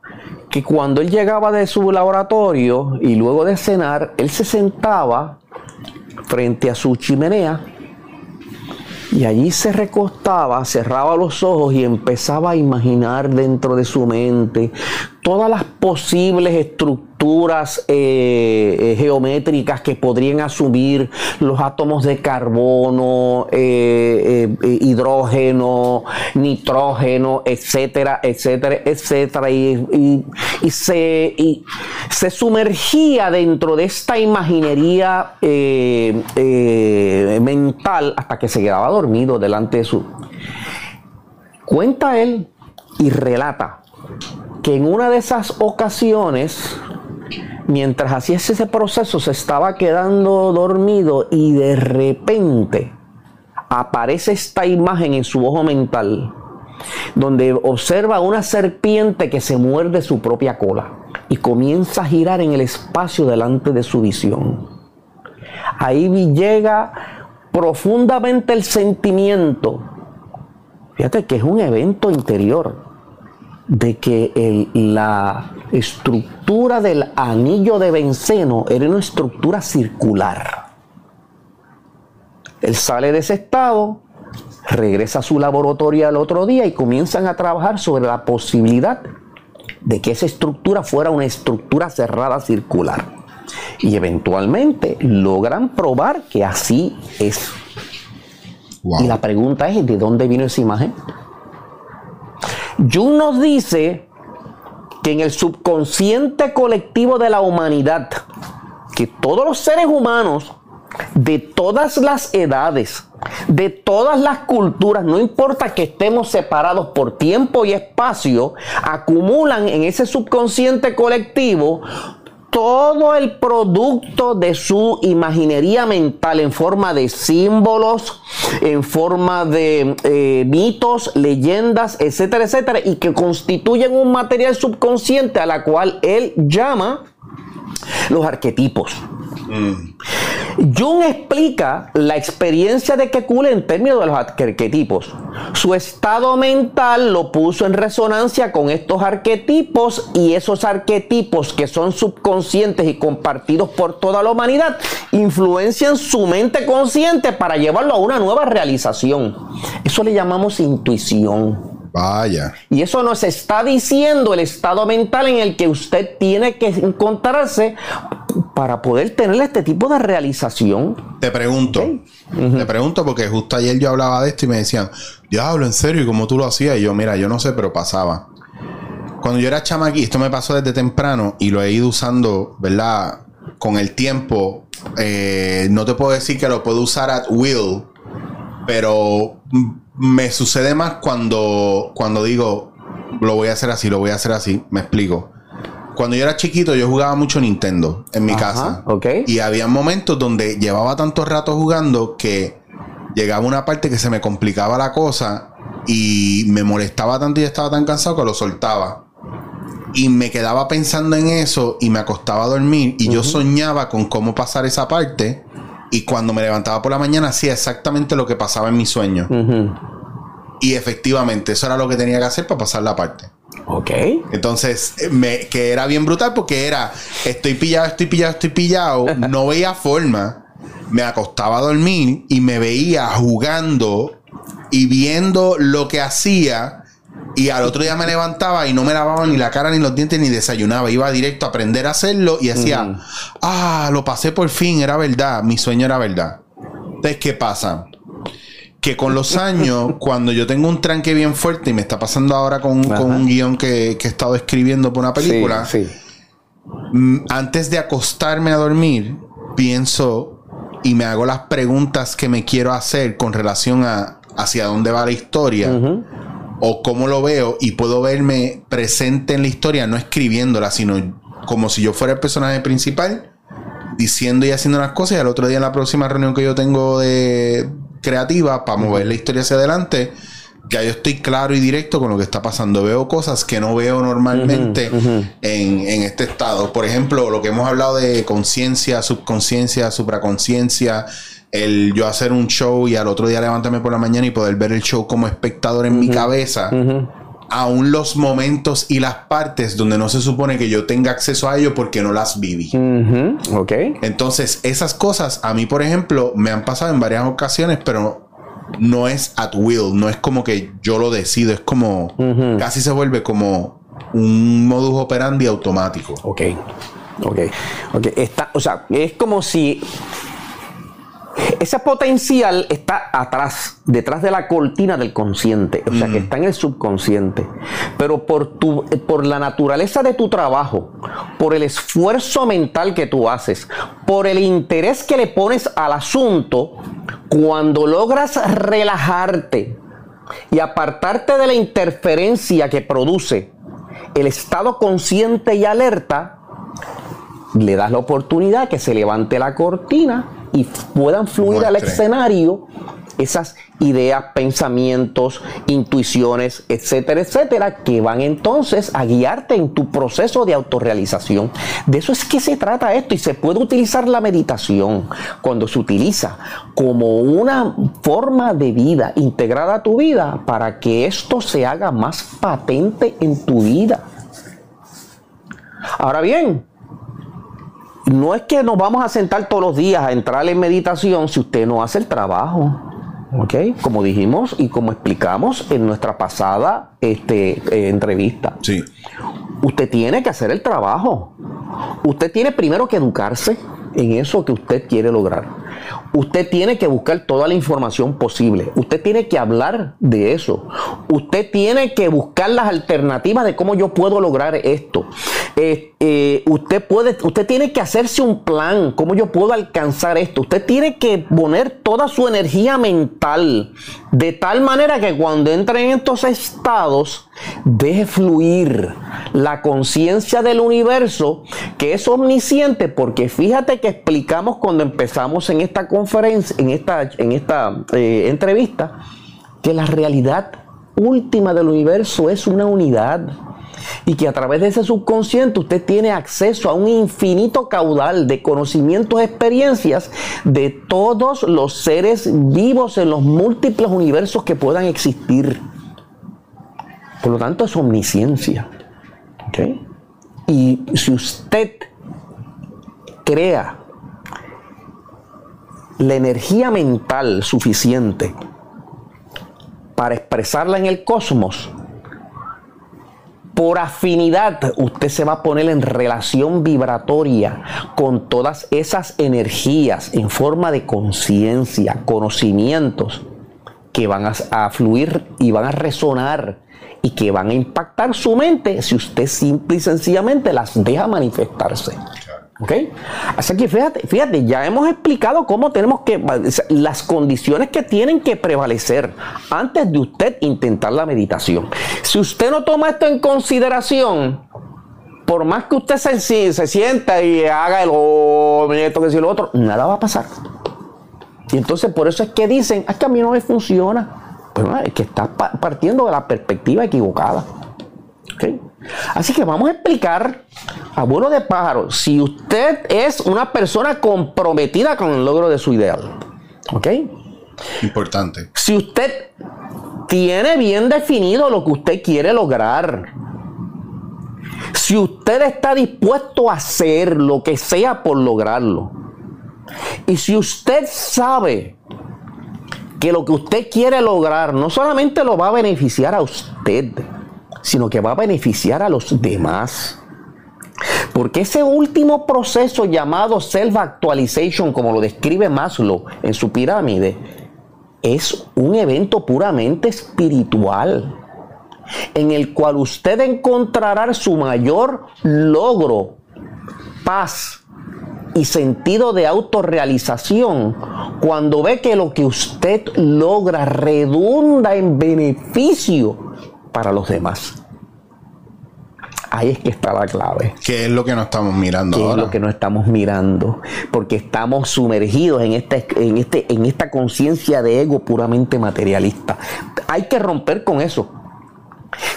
que cuando él llegaba de su laboratorio y luego de cenar, él se sentaba frente a su chimenea y allí se recostaba, cerraba los ojos y empezaba a imaginar dentro de su mente todas las posibles estructuras eh, eh, geométricas que podrían asumir los átomos de carbono, eh, hidrógeno, nitrógeno, etcétera, etcétera, etcétera. Y, se, se, sumergía dentro de esta imaginería mental hasta que se quedaba dormido delante de su... Cuenta él y relata que en una de esas ocasiones mientras hacía ese proceso se estaba quedando dormido y de repente aparece esta imagen en su ojo mental donde observa una serpiente que se muerde su propia cola y comienza a girar en el espacio delante de su visión. Ahí llega profundamente el sentimiento, fíjate que es un evento interior, de que la estructura del anillo de benceno era una estructura circular. Él sale de ese estado, regresa a su laboratorio al otro día y comienzan a trabajar sobre la posibilidad de que esa estructura fuera una estructura cerrada circular. Y eventualmente logran probar que así es. Y la pregunta es, ¿de dónde vino esa imagen? Jung nos dice que en el subconsciente colectivo de la humanidad, que todos los seres humanos de todas las edades, de todas las culturas, no importa que estemos separados por tiempo y espacio, acumulan en ese subconsciente colectivo todo el producto de su imaginería mental en forma de símbolos, en forma de eh, mitos, leyendas, etcétera, etcétera, y que constituyen un material subconsciente a la cual él llama los arquetipos. Mm. Jung explica la experiencia de Kekule en términos de los arquetipos. Su estado mental lo puso en resonancia con estos arquetipos y esos arquetipos que son subconscientes y compartidos por toda la humanidad influencian su mente consciente para llevarlo a una nueva realización. Eso le llamamos intuición. Vaya. Y eso nos está diciendo el estado mental en el que usted tiene que encontrarse para poder tener este tipo de realización. Te pregunto, te pregunto porque justo ayer yo hablaba de esto y me decían, diablo, en serio, ¿y cómo tú lo hacías? Y yo, mira, yo no sé, pero pasaba. Cuando yo era chamaquí, esto me pasó desde temprano y lo he ido usando, ¿verdad? Con el tiempo, eh, no te puedo decir que lo puedo usar at will, pero me sucede más cuando, cuando digo, lo voy a hacer así, lo voy a hacer así. Me explico. Cuando yo era chiquito, yo jugaba mucho Nintendo en mi casa. Okay. Y había momentos donde llevaba tanto rato jugando que llegaba una parte que se me complicaba la cosa y me molestaba tanto y estaba tan cansado que lo soltaba. Y me quedaba pensando en eso y me acostaba a dormir y yo soñaba con cómo pasar esa parte y cuando me levantaba por la mañana hacía exactamente lo que pasaba en mi sueño. Y efectivamente, eso era lo que tenía que hacer para pasar la parte. Ok. Entonces, eh, me, que era bien brutal porque era, estoy pillado, estoy pillado, estoy pillado, no veía forma, me acostaba a dormir y me veía jugando y viendo lo que hacía y al otro día me levantaba y no me lavaba ni la cara ni los dientes ni desayunaba. Iba directo a aprender a hacerlo y decía, ah, lo pasé por fin, era verdad, mi sueño era verdad. Entonces, ¿qué pasa? Que con los años, cuando yo tengo un tranque bien fuerte y me está pasando ahora con, un guion que, he estado escribiendo por una película, mm, antes de acostarme a dormir, pienso y me hago las preguntas que me quiero hacer con relación a hacia dónde va la historia o cómo lo veo y puedo verme presente en la historia, no escribiéndola, sino como si yo fuera el personaje principal, diciendo y haciendo unas cosas y al otro día en la próxima reunión que yo tengo de creativa para mover la historia hacia adelante, ya yo estoy claro y directo con lo que está pasando. Veo cosas que no veo normalmente En, en, este estado. Por ejemplo, lo que hemos hablado de conciencia, subconsciencia, supraconciencia, el yo hacer un show y al otro día levantarme por la mañana y poder ver el show como espectador en mi cabeza, aún los momentos y las partes donde no se supone que yo tenga acceso a ello porque no las viví. Ok. Entonces, esas cosas a mí, por ejemplo, me han pasado en varias ocasiones, pero no es at will, no es como que yo lo decido, es como casi se vuelve como un modus operandi automático. Ok. Ok. Ok. Está, o sea, es como si ese potencial está atrás, detrás de la cortina del consciente, o sea, que mm. está en el subconsciente. Pero por, tu, por la naturaleza de tu trabajo, por el esfuerzo mental que tú haces, por el interés que le pones al asunto, cuando logras relajarte y apartarte de la interferencia que produce el estado consciente y alerta, le das la oportunidad que se levante la cortina y puedan fluir al escenario esas ideas, pensamientos, intuiciones, etcétera, etcétera, que van entonces a guiarte en tu proceso de autorrealización. De eso es que se trata esto y se puede utilizar la meditación cuando se utiliza como una forma de vida integrada a tu vida para que esto se haga más patente en tu vida. Ahora bien, no es que nos vamos a sentar todos los días a entrar en meditación si usted no hace el trabajo. ¿ok? Como dijimos y como explicamos en nuestra pasada este, eh, entrevista. Sí. Usted tiene que hacer el trabajo. Usted tiene primero que educarse en eso que usted quiere lograr. Usted tiene que buscar toda la información posible. Usted tiene que hablar de eso. Usted tiene que buscar las alternativas de cómo yo puedo lograr esto. Eh, eh, usted puede, usted tiene que hacerse un plan, cómo yo puedo alcanzar esto. Usted tiene que poner toda su energía mental de tal manera que cuando entre en estos estados deje fluir la conciencia del universo que es omnisciente, porque fíjate que explicamos cuando empezamos en esta conferencia, en esta, eh, entrevista, que la realidad última del universo es una unidad y que a través de ese subconsciente usted tiene acceso a un infinito caudal de conocimientos, experiencias de todos los seres vivos en los múltiples universos que puedan existir. Por lo tanto, es omnisciencia. Y si usted crea la energía mental suficiente para expresarla en el cosmos, por afinidad usted se va a poner en relación vibratoria con todas esas energías en forma de conciencia, conocimientos que van a, fluir y van a resonar y que van a impactar su mente si usted simple y sencillamente las deja manifestarse. ¿Ok? Así que fíjate, fíjate, ya hemos explicado cómo tenemos que, las condiciones que tienen que prevalecer antes de usted intentar la meditación. Si usted no toma esto en consideración, por más que usted se, se sienta y haga el oh, esto que si lo otro, nada va a pasar. Y entonces por eso es que dicen, es que a mí no me funciona. Pero es que está partiendo de la perspectiva equivocada. Así que vamos a explicar, abuelo de pájaro, si usted es una persona comprometida con el logro de su ideal. ¿Ok? Importante. Si usted tiene bien definido lo que usted quiere lograr, si usted está dispuesto a hacer lo que sea por lograrlo, y si usted sabe que lo que usted quiere lograr no solamente lo va a beneficiar a usted, sino que va a beneficiar a los demás. Porque ese último proceso llamado self-actualization, como lo describe Maslow en su pirámide, es un evento puramente espiritual, en el cual usted encontrará su mayor logro, paz y sentido de autorrealización cuando ve que lo que usted logra redunda en beneficio para los demás. Ahí es que está la clave. ¿Qué es lo que no estamos mirando ¿Qué es lo que no estamos mirando? Porque estamos sumergidos en, este, en, este, en esta conciencia de ego puramente materialista. Hay que romper con eso.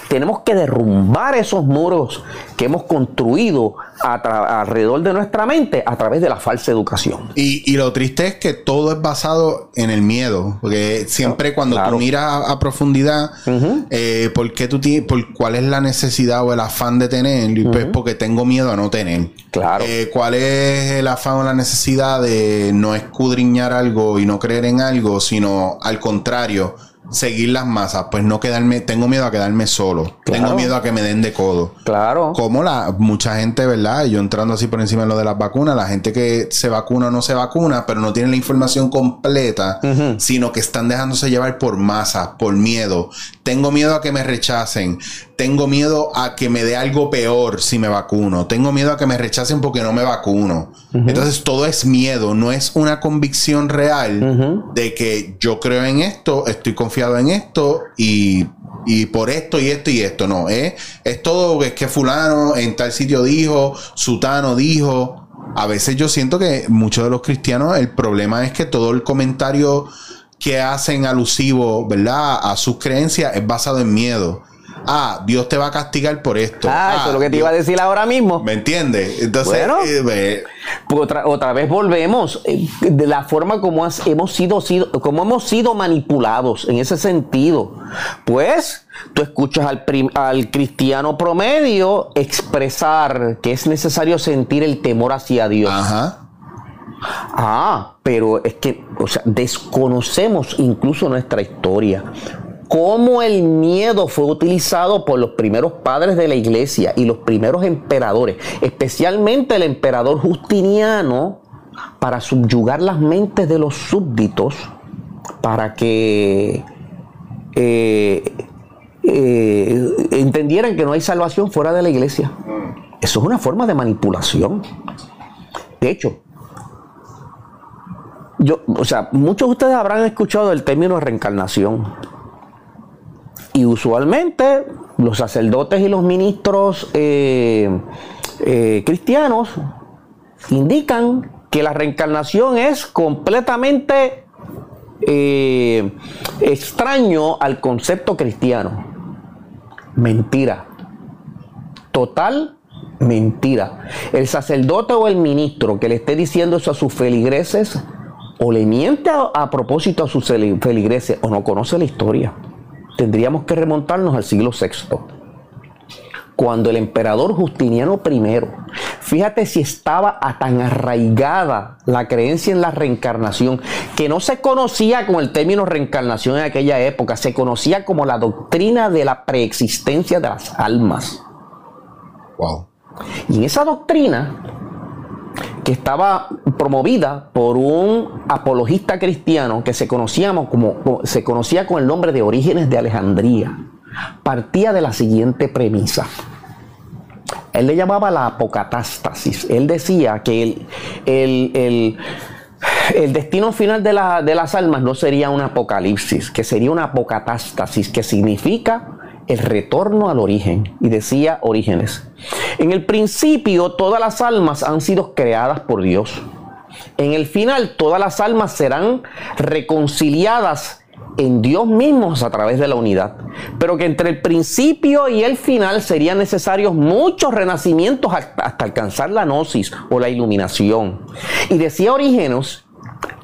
Tenemos que derrumbar esos muros que hemos construido alrededor de nuestra mente a través de la falsa educación. Y, lo triste es que todo es basado en el miedo, porque siempre cuando tú miras a, profundidad, eh, ¿por qué tú tienes, por cuál es la necesidad o el afán de tener? Pues porque tengo miedo a no tener. Claro. Eh, ¿Cuál es el afán o la necesidad de no escudriñar algo y no creer en algo, sino al contrario? Seguir las masas, pues no quedarme, tengo miedo a quedarme solo, tengo miedo a que me den de codo. Claro. Como la mucha gente, ¿verdad? Yo entrando así por encima de lo de las vacunas, la gente que se vacuna o no se vacuna, pero no tiene la información completa, sino que están dejándose llevar por masas, por miedo. Tengo miedo a que me rechacen. Tengo miedo a que me dé algo peor si me vacuno. Tengo miedo a que me rechacen porque no me vacuno. Entonces todo es miedo, no es una convicción real de que yo creo en esto, estoy confiado en esto y, por esto y esto y esto. No, es, es todo es que fulano en tal sitio dijo, sutano dijo. a veces yo siento que muchos de los cristianos, el problema es que todo el comentario que hacen alusivo, ¿verdad? A sus creencias es basado en miedo. Ah, Dios te va a castigar por esto. Ah, eso es lo que te Dios- iba a decir ahora mismo. ¿Me entiendes? Entonces, Bueno. eh, Pues otra, otra vez volvemos eh, de la forma como has- hemos sido, sido- como hemos sido manipulados en ese sentido. Pues tú escuchas al, prim- al cristiano promedio expresar que es necesario sentir el temor hacia Dios. ajá. Ah, pero es que, o sea, desconocemos incluso nuestra historia. Cómo el miedo fue utilizado por los primeros padres de la iglesia y los primeros emperadores, especialmente el emperador Justiniano, para subyugar las mentes de los súbditos, para que eh, eh, entendieran que no hay salvación fuera de la iglesia. Eso es una forma de manipulación. De hecho, yo, o sea, muchos de ustedes habrán escuchado el término reencarnación. Y usualmente los sacerdotes y los ministros eh, eh, cristianos indican que la reencarnación es completamente eh, extraño al concepto cristiano. Mentira. Total mentira. El sacerdote o el ministro que le esté diciendo eso a sus feligreses o le miente a, propósito a sus feli- feligreses o no conoce la historia. Tendríamos que remontarnos al siglo VI. Cuando el emperador Justiniano I, fíjate si estaba a tan arraigada la creencia en la reencarnación, que no se conocía con el término reencarnación en aquella época, se conocía como la doctrina de la preexistencia de las almas. Wow. Y en esa doctrina, que estaba promovida por un apologista cristiano que se, conocíamos como, como- se conocía con el nombre de Orígenes de Alejandría, partía de la siguiente premisa. Él le llamaba la apocatástasis. Él decía que el, el- el- el destino final de, la- de las almas no sería un apocalipsis, que sería una apocatástasis, que significa el retorno al origen. Y decía Orígenes. En el principio todas las almas han sido creadas por Dios. En el final todas las almas serán reconciliadas en Dios mismos a través de la unidad. Pero que entre el principio y el final serían necesarios muchos renacimientos hasta alcanzar la gnosis o la iluminación. Y decía Orígenes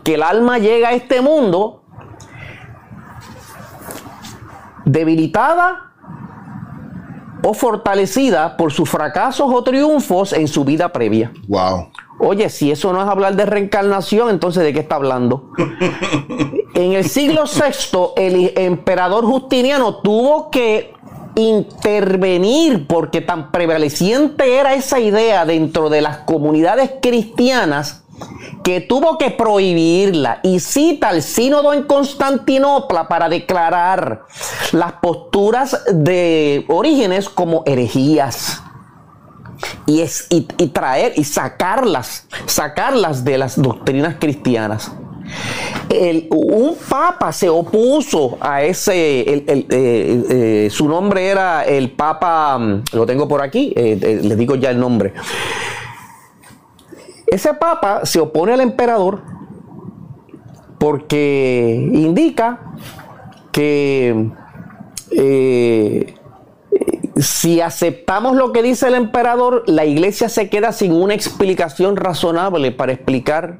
que el alma llega a este mundo debilitada o fortalecida por sus fracasos o triunfos en su vida previa. Wow. Oye, si eso no es hablar de reencarnación, entonces ¿de qué está hablando? En el siglo VI, el emperador Justiniano tuvo que intervenir porque tan prevaleciente era esa idea dentro de las comunidades cristianas que tuvo que prohibirla y cita al sínodo en Constantinopla para declarar las posturas de Orígenes como herejías y, es, y, traer y sacarlas, sacarlas de las doctrinas cristianas. El- un papa se opuso a ese, el- el, eh, eh, su nombre era el papa, mm, lo tengo por aquí, eh, les digo ya el nombre. Ese papa se opone al emperador porque indica que eh, si aceptamos lo que dice el emperador, la iglesia se queda sin una explicación razonable para explicar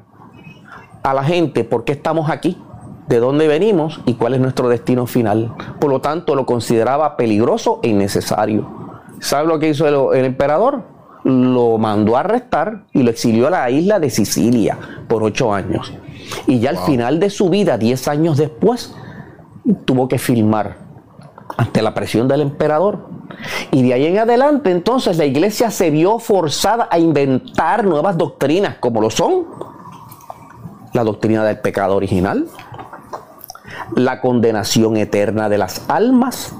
a la gente por qué estamos aquí, de dónde venimos y cuál es nuestro destino final. Por lo tanto, lo consideraba peligroso e innecesario. ¿Sabe lo que hizo el, el emperador? Lo mandó a arrestar y lo exilió a la isla de Sicilia por ocho años. Y ya al final de su vida, diez años después, tuvo que filmar ante la presión del emperador. Y de ahí en adelante, entonces, la iglesia se vio forzada a inventar nuevas doctrinas, como lo son la doctrina del pecado original, la condenación eterna de las almas,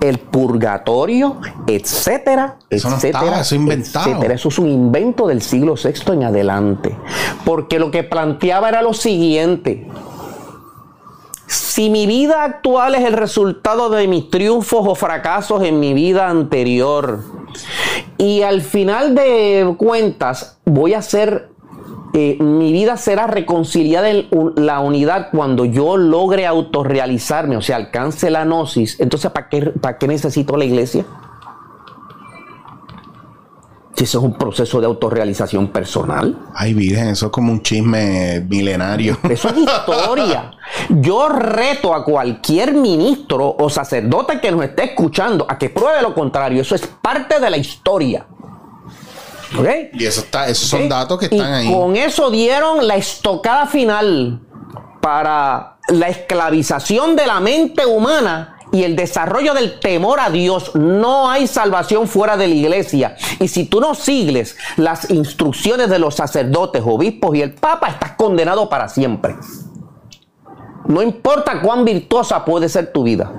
el purgatorio, etcétera, Eso no etcétera, estaba, eso inventado. etcétera. Eso es un invento del siglo VI en adelante. Porque lo que planteaba era lo siguiente. Si mi vida actual es el resultado de mis triunfos o fracasos en mi vida anterior, y al final de cuentas voy a ser eh, mi vida será reconciliada en la unidad cuando yo logre autorrealizarme, o sea, alcance la gnosis. Entonces, ¿para qué, para qué necesito la iglesia? Si eso es un proceso de autorrealización personal. Ay, Virgen, eso es como un chisme milenario. Eso es historia. Yo reto a cualquier ministro o sacerdote que nos esté escuchando a que pruebe lo contrario. Eso es parte de la historia. ¿Okay? Y eso está, esos son datos que están ahí. Con eso dieron la estocada final para la esclavización de la mente humana y el desarrollo del temor a Dios. No hay salvación fuera de la iglesia. Y si tú no sigues las instrucciones de los sacerdotes, obispos y el Papa, estás condenado para siempre. No importa cuán virtuosa puede ser tu vida.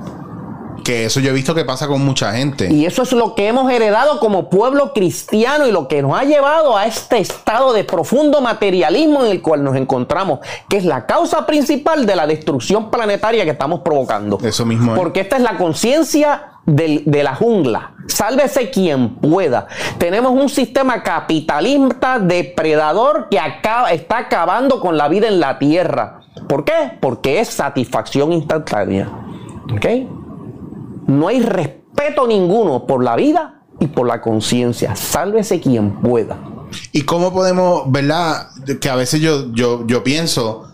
Que eso yo he visto que pasa con mucha gente. Y eso es lo que hemos heredado como pueblo cristiano y lo que nos ha llevado a este estado de profundo materialismo en el cual nos encontramos, que es la causa principal de la destrucción planetaria que estamos provocando. Eso mismo. Porque esta es la conciencia de la jungla. Sálvese quien pueda. Tenemos un sistema capitalista depredador que acaba, está acabando con la vida en la tierra. ¿Por qué? Porque es satisfacción instantánea. ¿Ok? No hay respeto ninguno por la vida y por la conciencia. Sálvese quien pueda. ¿Y cómo podemos, verdad? Que a veces yo, yo, yo pienso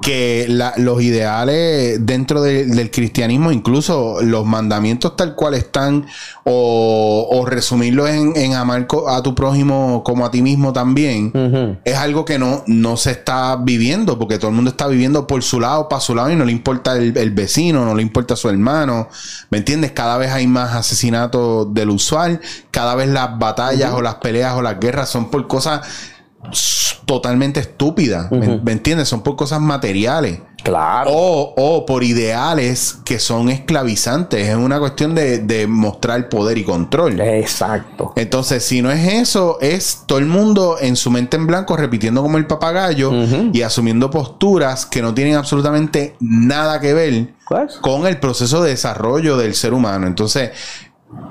que los ideales dentro del cristianismo, incluso los mandamientos tal cual están, o, o resumirlos en, amar a tu prójimo como a ti mismo también, es algo que no, no se está viviendo, porque todo el mundo está viviendo por su lado, para su lado, y no le importa el, vecino, no le importa su hermano. ¿Me entiendes? Cada vez hay más asesinatos del usual, cada vez las batallas o las peleas o las guerras son por cosas totalmente estúpida. ¿me, entiendes? Son por cosas materiales. Claro. O, por ideales que son esclavizantes. Es una cuestión de, mostrar poder y control. Exacto. Entonces, si no es eso, es todo el mundo en su mente en blanco repitiendo como el papagayo y asumiendo posturas que no tienen absolutamente nada que ver pues. con el proceso de desarrollo del ser humano. Entonces,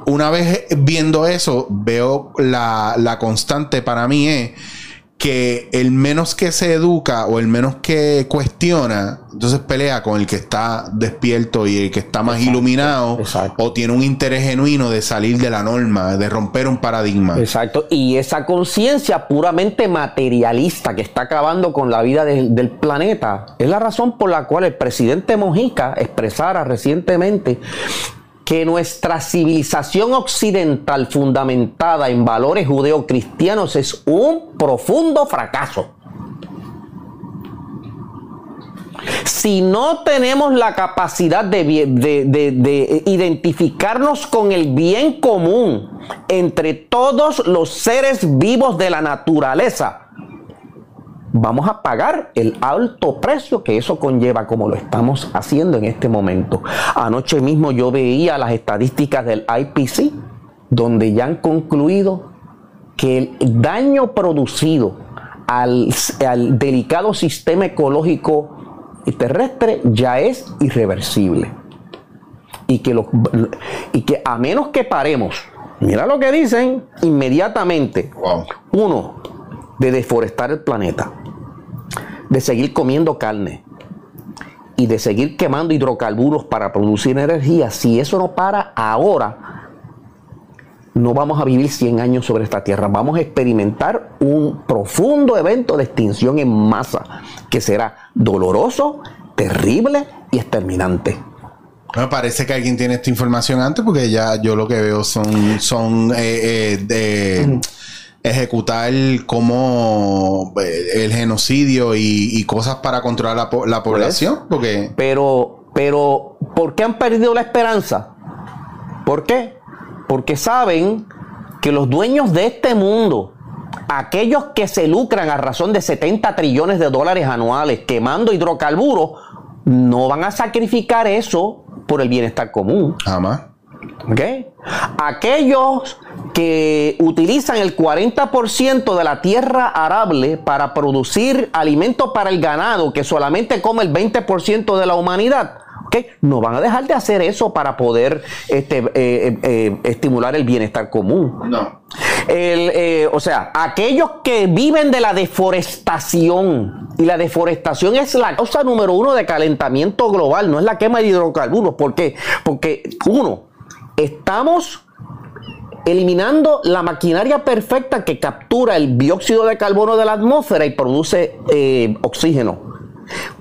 una vez viendo eso, veo la, la constante para mí es que el menos que se educa o el menos que cuestiona, entonces pelea con el que está despierto y el que está más iluminado o tiene un interés genuino de salir de la norma, de romper un paradigma. Exacto. Y esa conciencia puramente materialista que está acabando con la vida del, del planeta es la razón por la cual el presidente Mojica expresara recientemente que nuestra civilización occidental fundamentada en valores judeocristianos es un profundo fracaso. Si no tenemos la capacidad de, de, identificarnos con el bien común entre todos los seres vivos de la naturaleza, vamos a pagar el alto precio que eso conlleva como lo estamos haciendo en este momento. Anoche mismo yo veía las estadísticas del IPC donde ya han concluido que el daño producido al, delicado sistema ecológico terrestre ya es irreversible. Y que, y que a menos que paremos, mira lo que dicen inmediatamente. Uno, de deforestar el planeta, de seguir comiendo carne y de seguir quemando hidrocarburos para producir energía, si eso no para ahora, no vamos a vivir 100 años sobre esta tierra. Vamos a experimentar un profundo evento de extinción en masa que será doloroso, terrible y exterminante. Me parece que alguien tiene esta información antes porque ya yo lo que veo son, son eh, eh, de ejecutar como eh, el genocidio y, cosas para controlar la, la población. Porque... Pero, pero, ¿por qué han perdido la esperanza? ¿Por qué? Porque saben que los dueños de este mundo, aquellos que se lucran a razón de 70 trillones de dólares anuales quemando hidrocarburos, no van a sacrificar eso por el bienestar común. Jamás. Aquellos que utilizan el 40% de la tierra arable para producir alimentos para el ganado, que solamente come el 20% de la humanidad, No van a dejar de hacer eso para poder este, eh, eh, eh, estimular el bienestar común. No. o sea, aquellos que viven de la deforestación, y la deforestación es la causa número uno de calentamiento global, no es la quema de hidrocarburos. ¿Por qué? Porque, uno, estamos eliminando la maquinaria perfecta que captura el dióxido de carbono de la atmósfera y produce oxígeno.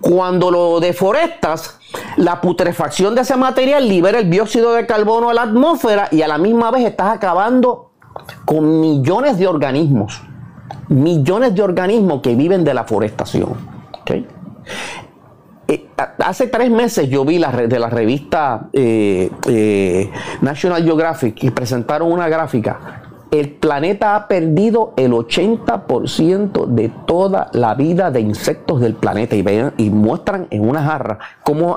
Cuando lo deforestas, la putrefacción de ese material libera el dióxido de carbono a la atmósfera y a la misma vez estás acabando con millones de organismos. Millones de organismos que viven de la forestación. Eh, hace tres meses yo vi la, de la revista eh, eh, National Geographic que presentaron una gráfica el planeta ha perdido el 80% de toda la vida de insectos del planeta y, y muestran en una jarra cómo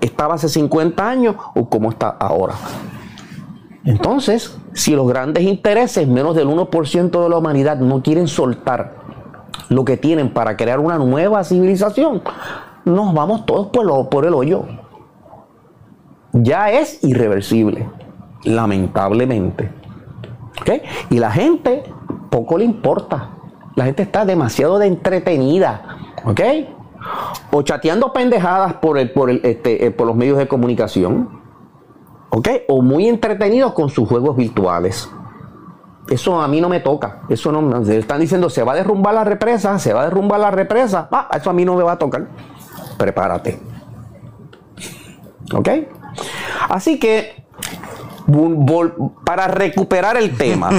estaba hace 50 años o cómo está ahora. Entonces, si los grandes intereses, menos del 1% de la humanidad, no quieren soltar lo que tienen para crear una nueva civilización, nos vamos todos por, el hoyo. Ya es irreversible, lamentablemente. Y la gente poco le importa. La gente está demasiado de entretenida. ¿Ok? O chateando pendejadas por, el, por, el, este, eh, por los medios de comunicación. ¿Ok? O muy entretenidos con sus juegos virtuales. Eso a mí no me toca. Eso no están diciendo se va a derrumbar la represa, se va a derrumbar la represa. Ah, eso a mí no me va a tocar. Prepárate. ¿Ok? Así que para recuperar el tema.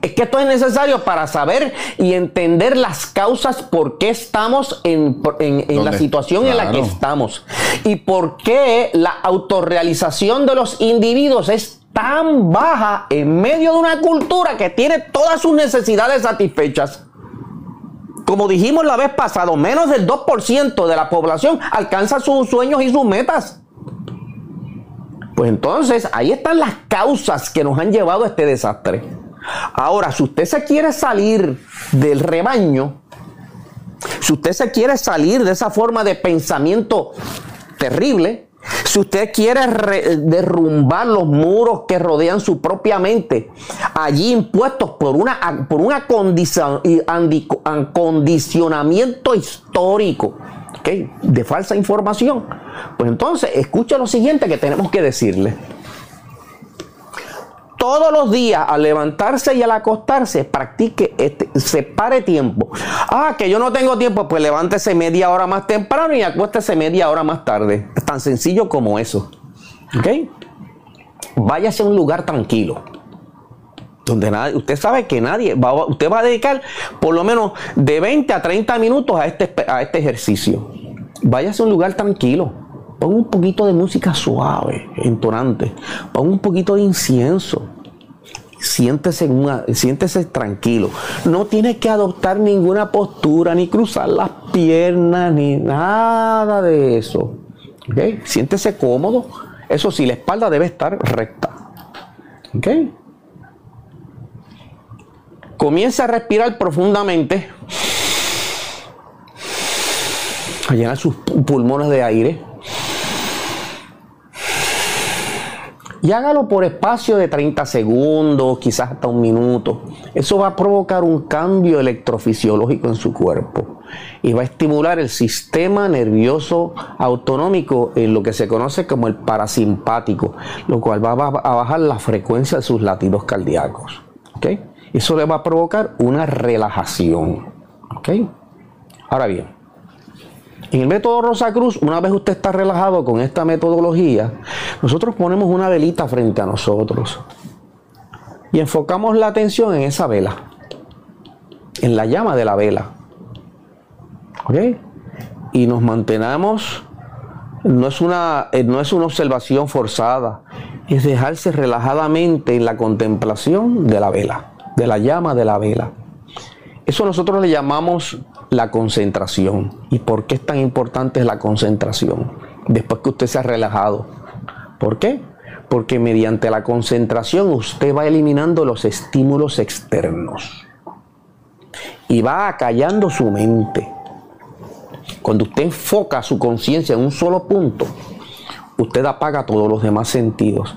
es que esto es necesario para saber y entender las causas por qué estamos en, la situación en la que estamos y por qué la autorrealización de los individuos es tan baja en medio de una cultura que tiene todas sus necesidades satisfechas. Como dijimos la vez pasada, menos del 2% de la población alcanza sus sueños y sus metas. Pues entonces ahí están las causas que nos han llevado a este desastre. Ahora, si usted se quiere salir del rebaño, si usted se quiere salir de esa forma de pensamiento terrible, si usted quiere derrumbar los muros que rodean su propia mente, allí impuestos por, una, por un acondicionamiento histórico, de falsa información, pues entonces escucha lo siguiente que tenemos que decirle. Todos los días al levantarse y al acostarse, practique, este, separe tiempo. Ah, que yo no tengo tiempo, pues levántese media hora más temprano y acuéstese media hora más tarde. Es tan sencillo como eso. ¿Ok? Váyase a un lugar tranquilo donde nadie, usted sabe que nadie, va, usted va a dedicar por lo menos de 20 a 30 minutos a este, a este ejercicio. Váyase a un lugar tranquilo. Ponga un poquito de música suave, entonante. Ponga un poquito de incienso. Siéntese, tranquilo. No tiene que adoptar ninguna postura, ni cruzar las piernas, ni nada de eso. ¿Okay? Siéntese cómodo. Eso sí, la espalda debe estar recta. ¿Ok? Comienza a respirar profundamente, a llenar sus pulmones de aire. Y hágalo por espacio de 30 segundos, quizás hasta un minuto. Eso va a provocar un cambio electrofisiológico en su cuerpo y va a estimular el sistema nervioso autonómico en lo que se conoce como el parasimpático, lo cual va a bajar la frecuencia de sus latidos cardíacos. ¿okay? Eso le va a provocar una relajación. ¿Ok? Ahora bien, en el método Rosa Cruz, una vez usted está relajado con esta metodología, nosotros ponemos una velita frente a nosotros y enfocamos la atención en esa vela, en la llama de la vela. ¿Ok? Y nos mantenemos, no es una, eh, no es una observación forzada, es dejarse relajadamente en la contemplación de la vela de la llama de la vela. Eso nosotros le llamamos la concentración. ¿Y por qué es tan importante la concentración? Después que usted se ha relajado. ¿Por qué? Porque mediante la concentración usted va eliminando los estímulos externos y va acallando su mente. cuando usted enfoca su conciencia en un solo punto, usted apaga todos los demás sentidos.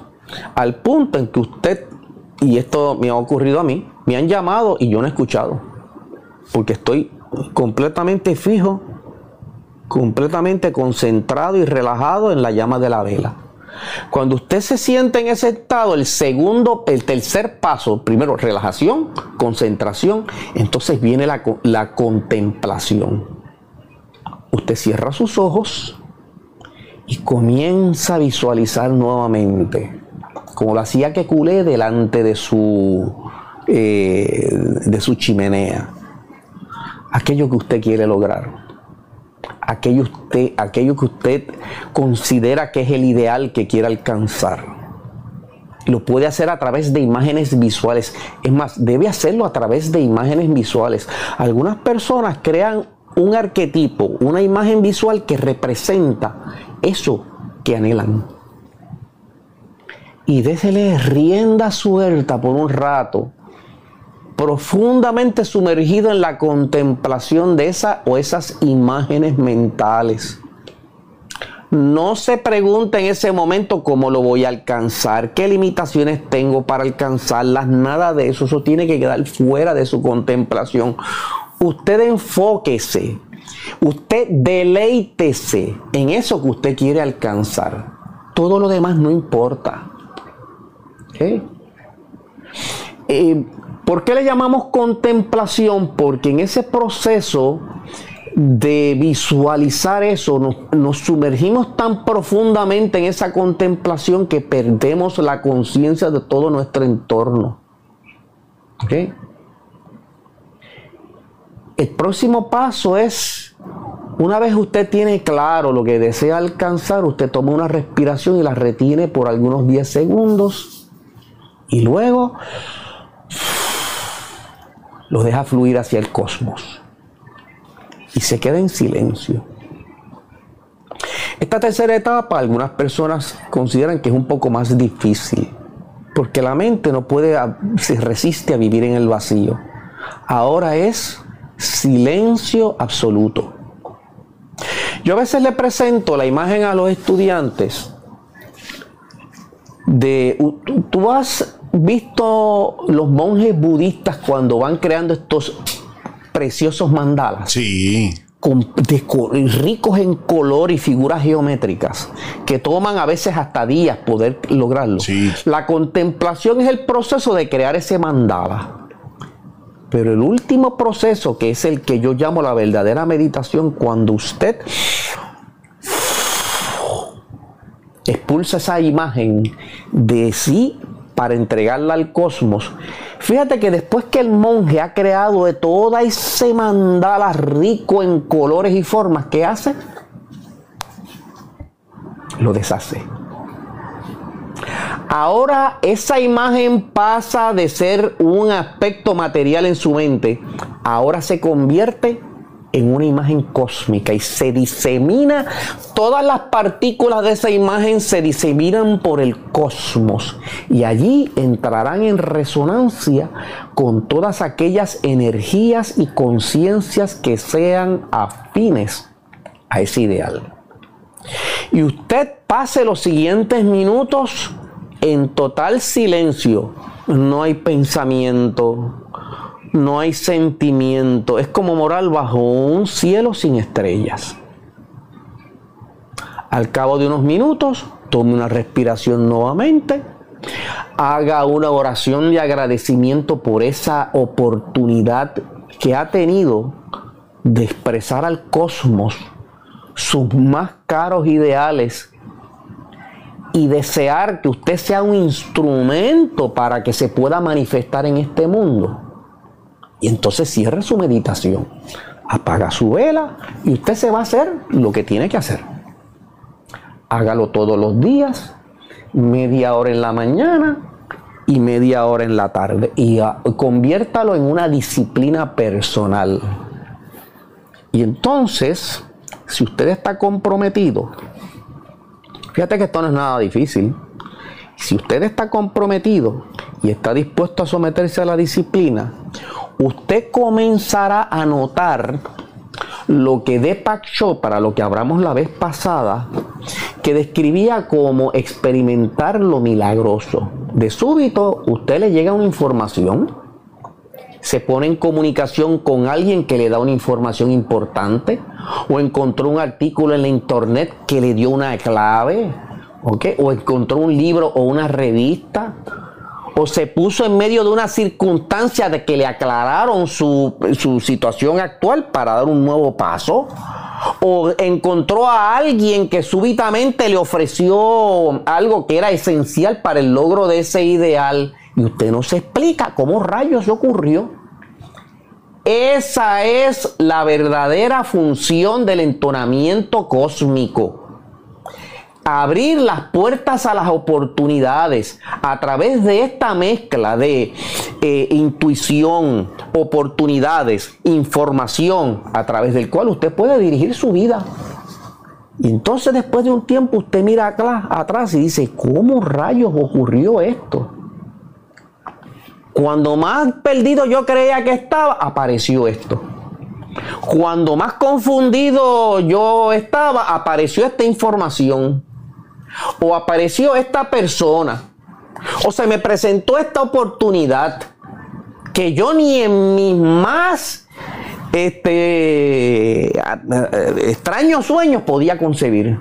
Al punto en que usted, y esto me ha ocurrido a mí, me han llamado y yo no he escuchado. Porque estoy completamente fijo, completamente concentrado y relajado en la llama de la vela. Cuando usted se siente en ese estado, el segundo, el tercer paso, primero relajación, concentración, entonces viene la, la contemplación. Usted cierra sus ojos y comienza a visualizar nuevamente, como lo hacía que culé delante de su, eh, de su chimenea, aquello que usted quiere lograr aquello, usted, que usted considera que es el ideal que quiere alcanzar. Lo puede hacer a través de imágenes visuales. Es más, debe hacerlo a través de imágenes visuales. Algunas personas crean un arquetipo, una imagen visual que representa eso que anhelan. Y désele rienda suelta por un rato profundamente sumergido en la contemplación de esa o esas imágenes mentales. No se pregunte en ese momento cómo lo voy a alcanzar, qué limitaciones tengo para alcanzarlas, nada de eso, eso tiene que quedar fuera de su contemplación. Usted enfóquese, usted deleítese en eso que usted quiere alcanzar. Todo lo demás no importa. ¿Okay? Eh, ¿Por qué le llamamos contemplación? Porque en ese proceso de visualizar eso, nos, sumergimos tan profundamente en esa contemplación que perdemos la conciencia de todo nuestro entorno. El próximo paso es, una vez usted tiene claro lo que desea alcanzar, usted toma una respiración y la retiene por algunos 10 segundos y luego lo deja fluir hacia el cosmos y se queda en silencio. Esta tercera etapa algunas personas consideran que es un poco más difícil, porque la mente no puede, se resiste a vivir en el vacío. Ahora es silencio absoluto. Yo a veces le presento la imagen a los estudiantes de, tú vas visto los monjes budistas cuando van creando estos preciosos mandalas? Sí. ricos en color y figuras geométricas que toman a veces hasta días poder lograrlo. La contemplación es el proceso de crear ese mandala. Pero el último proceso, que es el que yo llamo la verdadera meditación, cuando usted expulsa esa imagen de sí para entregarla al cosmos. Fíjate que después que el monje ha creado de toda ese mandala rico en colores y formas, ¿qué hace? Lo deshace. Ahora esa imagen pasa de ser un aspecto material en su mente, ahora se convierte en una imagen cósmica y se disemina, todas las partículas de esa imagen se diseminan por el cosmos y allí entrarán en resonancia con todas aquellas energías y conciencias que sean afines a ese ideal. Y usted pase los siguientes minutos en total silencio, no hay pensamiento, no hay sentimiento, es como moral bajo un cielo sin estrellas. Al cabo de unos minutos, tome una respiración nuevamente, haga una oración de agradecimiento por esa oportunidad que ha tenido de expresar al cosmos sus más caros ideales y desear que usted sea un instrumento para que se pueda manifestar en este mundo. Y entonces cierra su meditación, apaga su vela y usted se va a hacer lo que tiene que hacer. Hágalo todos los días, media hora en la mañana y media hora en la tarde. Y conviértalo en una disciplina personal. Y entonces, si usted está comprometido, fíjate que esto no es nada difícil. Si usted está comprometido y está dispuesto a someterse a la disciplina, usted comenzará a notar lo que Deepak para lo que hablamos la vez pasada, que describía como experimentar lo milagroso. De súbito, usted le llega una información, se pone en comunicación con alguien que le da una información importante, o encontró un artículo en la internet que le dio una clave, o encontró un libro o una revista, o se puso en medio de una circunstancia de que le aclararon su, su situación actual para dar un nuevo paso, o encontró a alguien que súbitamente le ofreció algo que era esencial para el logro de ese ideal y usted no se explica cómo rayos ocurrió. Esa es la verdadera función del entonamiento cósmico abrir las puertas a las oportunidades a través de esta mezcla de eh, intuición, oportunidades, información, a través del cual usted puede dirigir su vida. Y entonces después de un tiempo usted mira atrás y dice, ¿cómo rayos ocurrió esto? Cuando más perdido yo creía que estaba, apareció esto. Cuando más confundido yo estaba, apareció esta información o apareció esta persona, o se me presentó esta oportunidad que yo ni en mis más este, extraños sueños podía concebir.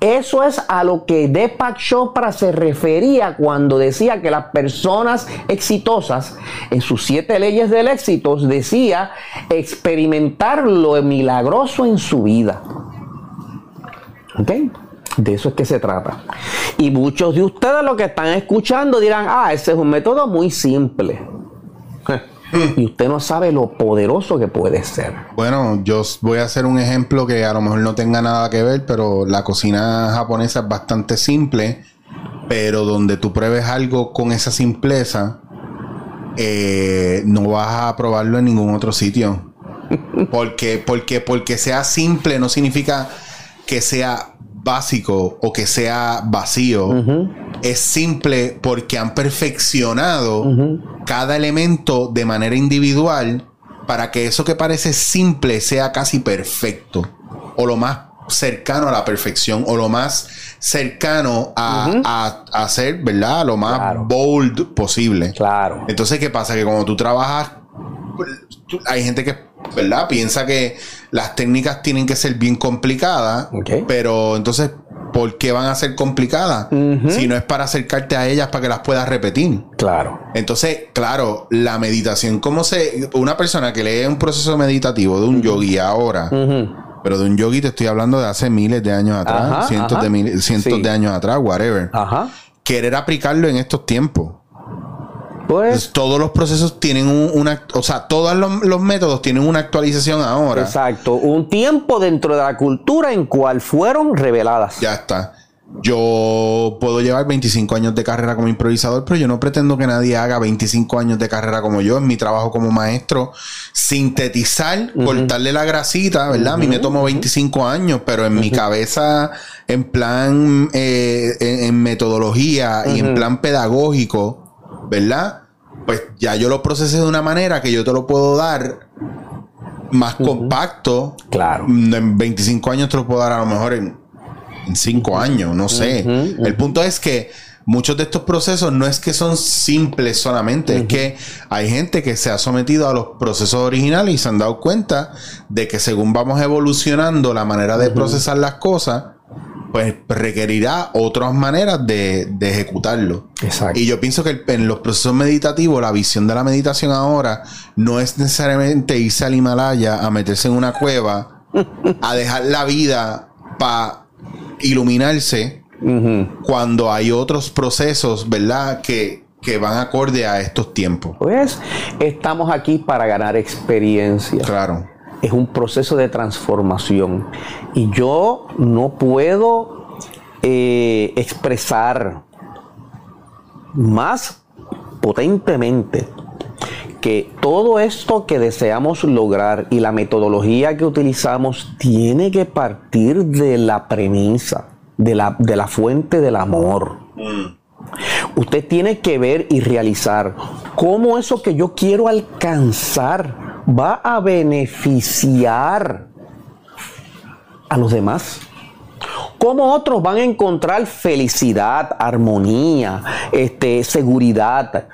Eso es a lo que Deepak Chopra se refería cuando decía que las personas exitosas, en sus siete leyes del éxito, decía experimentar lo milagroso en su vida. ¿Ok? De eso es que se trata. Y muchos de ustedes lo que están escuchando dirán, ah, ese es un método muy simple. Y usted no sabe lo poderoso que puede ser. Bueno, yo voy a hacer un ejemplo que a lo mejor no tenga nada que ver, pero la cocina japonesa es bastante simple, pero donde tú pruebes algo con esa simpleza, eh, no vas a probarlo en ningún otro sitio. Porque, porque, porque sea simple no significa que sea básico o que sea vacío. Es simple porque han perfeccionado cada elemento de manera individual para que eso que parece simple sea casi perfecto o lo más cercano a la perfección o lo más cercano a, a, ser, ¿verdad? Lo más bold posible. Claro. Entonces, ¿qué pasa? Que cuando tú trabajas, hay gente que ¿verdad? Piensa que las técnicas tienen que ser bien complicadas, pero entonces, ¿por qué van a ser complicadas? Si no es para acercarte a ellas para que las puedas repetir. Claro. Entonces, claro, la meditación, ¿cómo se... Una persona que lee un proceso meditativo de un yogi ahora, pero de un yogi te estoy hablando de hace miles de años atrás, cientos, de, cientos de años atrás, whatever. Ajá. Querer aplicarlo en estos tiempos pues, todos los procesos tienen una, o sea, todos los, métodos tienen una actualización ahora. Exacto, un tiempo dentro de la cultura en cual fueron reveladas. Ya está. Yo puedo llevar 25 años de carrera como improvisador, pero yo no pretendo que nadie haga 25 años de carrera como yo en mi trabajo como maestro. Sintetizar, cortarle la grasita, ¿verdad? A mí me tomó 25 años, pero en mi cabeza, en plan, eh, en, metodología y en plan pedagógico, ¿verdad? Pues ya yo lo procesé de una manera que yo te lo puedo dar más compacto. Claro. En 25 años te lo puedo dar a lo mejor en, 5 años, no sé. El punto es que muchos de estos procesos no es que son simples solamente, es que hay gente que se ha sometido a los procesos originales y se han dado cuenta de que según vamos evolucionando la manera de procesar las cosas, pues requerirá otras maneras de, ejecutarlo. Exacto. Y yo pienso que en los procesos meditativos, la visión de la meditación ahora no es necesariamente irse al Himalaya a meterse en una cueva, a dejar la vida para iluminarse, cuando hay otros procesos, ¿verdad? Que, que van acorde a estos tiempos. Pues estamos aquí para ganar experiencia. Claro es un proceso de transformación. Y yo no puedo eh, expresar más potentemente que todo esto que deseamos lograr y la metodología que utilizamos tiene que partir de la premisa, de la, de la fuente del amor. Usted tiene que ver y realizar cómo eso que yo quiero alcanzar va a beneficiar a los demás. ¿Cómo otros van a encontrar felicidad, armonía, este, seguridad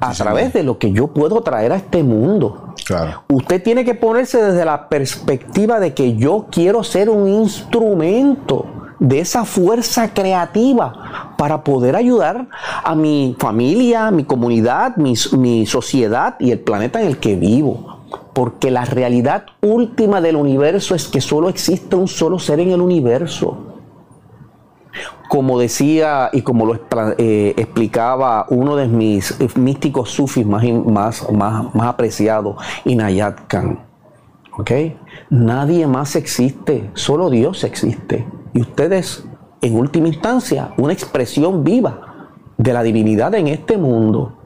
a través de lo que yo puedo traer a este mundo? Claro. Usted tiene que ponerse desde la perspectiva de que yo quiero ser un instrumento de esa fuerza creativa para poder ayudar a mi familia, mi comunidad, mi, mi sociedad y el planeta en el que vivo. Porque la realidad última del universo es que solo existe un solo ser en el universo. Como decía y como lo eh, explicaba uno de mis místicos sufis más, más, más, más apreciados, Inayat Khan. ¿Okay? Nadie más existe, solo Dios existe. Y ustedes, en última instancia, una expresión viva de la divinidad en este mundo.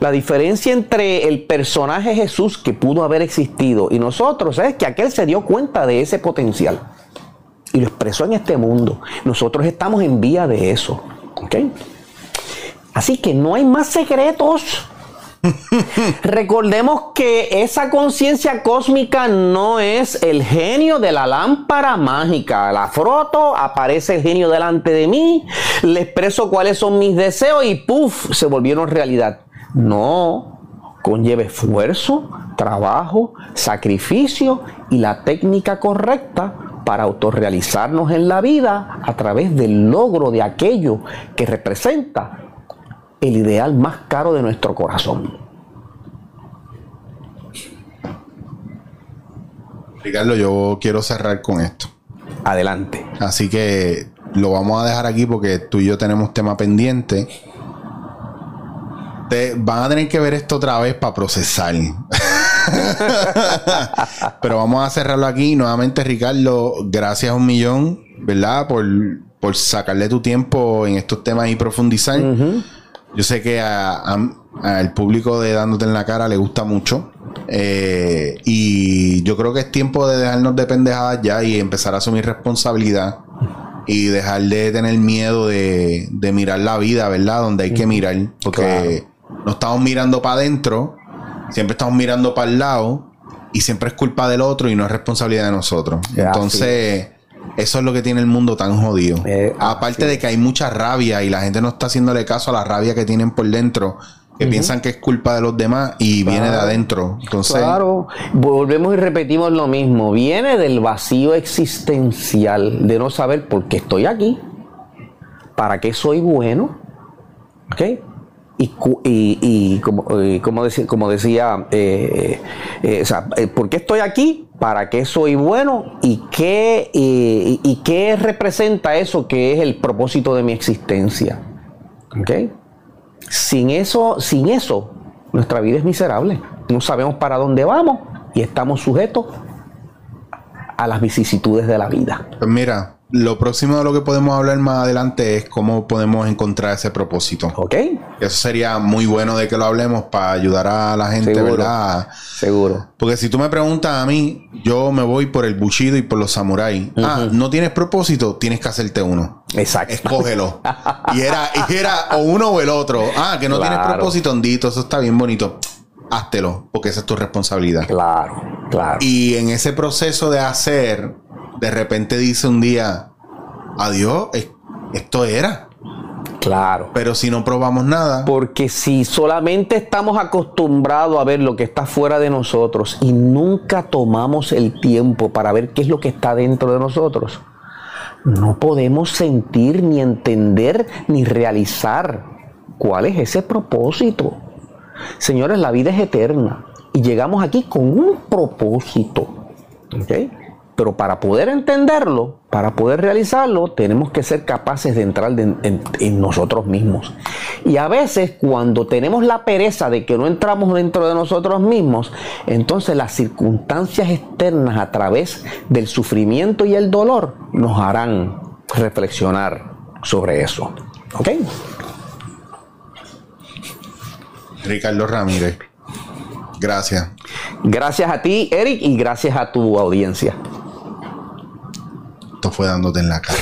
La diferencia entre el personaje Jesús que pudo haber existido y nosotros es que aquel se dio cuenta de ese potencial y lo expresó en este mundo. Nosotros estamos en vía de eso. Así que no hay más secretos. Recordemos que esa conciencia cósmica no es el genio de la lámpara mágica. La froto, aparece el genio delante de mí, le expreso cuáles son mis deseos y ¡puf! se volvieron realidad. No, conlleva esfuerzo, trabajo, sacrificio y la técnica correcta para autorrealizarnos en la vida a través del logro de aquello que representa el ideal más caro de nuestro corazón. Ricardo, yo quiero cerrar con esto. Adelante. Así que lo vamos a dejar aquí porque tú y yo tenemos tema pendiente. Van a tener que ver esto otra vez para procesar. Pero vamos a cerrarlo aquí. Nuevamente, Ricardo, gracias un millón, ¿verdad? Por, por sacarle tu tiempo en estos temas y profundizar. Yo sé que al público de Dándote en la cara le gusta mucho. Eh, y yo creo que es tiempo de dejarnos de pendejadas ya y empezar a asumir responsabilidad y dejar de tener miedo de, mirar la vida, ¿verdad? Donde hay que mirar. Porque no estamos mirando para adentro, siempre estamos mirando para el lado y siempre es culpa del otro y no es responsabilidad de nosotros. Entonces, eso es lo que tiene el mundo tan jodido. Eh, Aparte de que hay mucha rabia y la gente no está haciéndole caso a la rabia que tienen por dentro que piensan que es culpa de los demás y viene de adentro. Entonces, claro, volvemos y repetimos lo mismo. Viene del vacío existencial de no saber por qué estoy aquí, para qué soy bueno, ¿ok? Y, como, eh, como, decía, como decía eh, eh, ¿por qué estoy aquí? ¿Para qué soy bueno? ¿Y qué, y qué representa eso que es el propósito de mi existencia? Sin eso, sin eso, nuestra vida es miserable. No sabemos para dónde vamos y estamos sujetos a las vicisitudes de la vida. Mira, lo próximo de lo que podemos hablar más adelante es cómo podemos encontrar ese propósito. Ok. Eso sería muy bueno de que lo hablemos para ayudar a la gente, ¿verdad? Seguro. Porque si tú me preguntas a mí, yo me voy por el Bushido y por los samuráis. Ah, no tienes propósito, tienes que hacerte uno. Exacto. Escógelo. y era, y era o uno o el otro. Ah, que no tienes propósito, hondito, eso está bien bonito. Háztelo, porque esa es tu responsabilidad. Claro, claro. Y en ese proceso de hacer, de repente dice un día, adiós, esto era. Claro. Pero si no probamos nada. Porque si solamente estamos acostumbrados a ver lo que está fuera de nosotros y nunca tomamos el tiempo para ver qué es lo que está dentro de nosotros, no podemos sentir ni entender ni realizar cuál es ese propósito. Señores, la vida es eterna y llegamos aquí con un propósito. ¿okay? Pero para poder entenderlo, para poder realizarlo, tenemos que ser capaces de entrar en, nosotros mismos. Y a veces cuando tenemos la pereza de que no entramos dentro de nosotros mismos, entonces las circunstancias externas a través del sufrimiento y el dolor nos harán reflexionar sobre eso. ¿Ok? Ricardo Ramírez. Gracias. Gracias a ti, Eric, y gracias a tu audiencia. Esto fue dándote en la cara.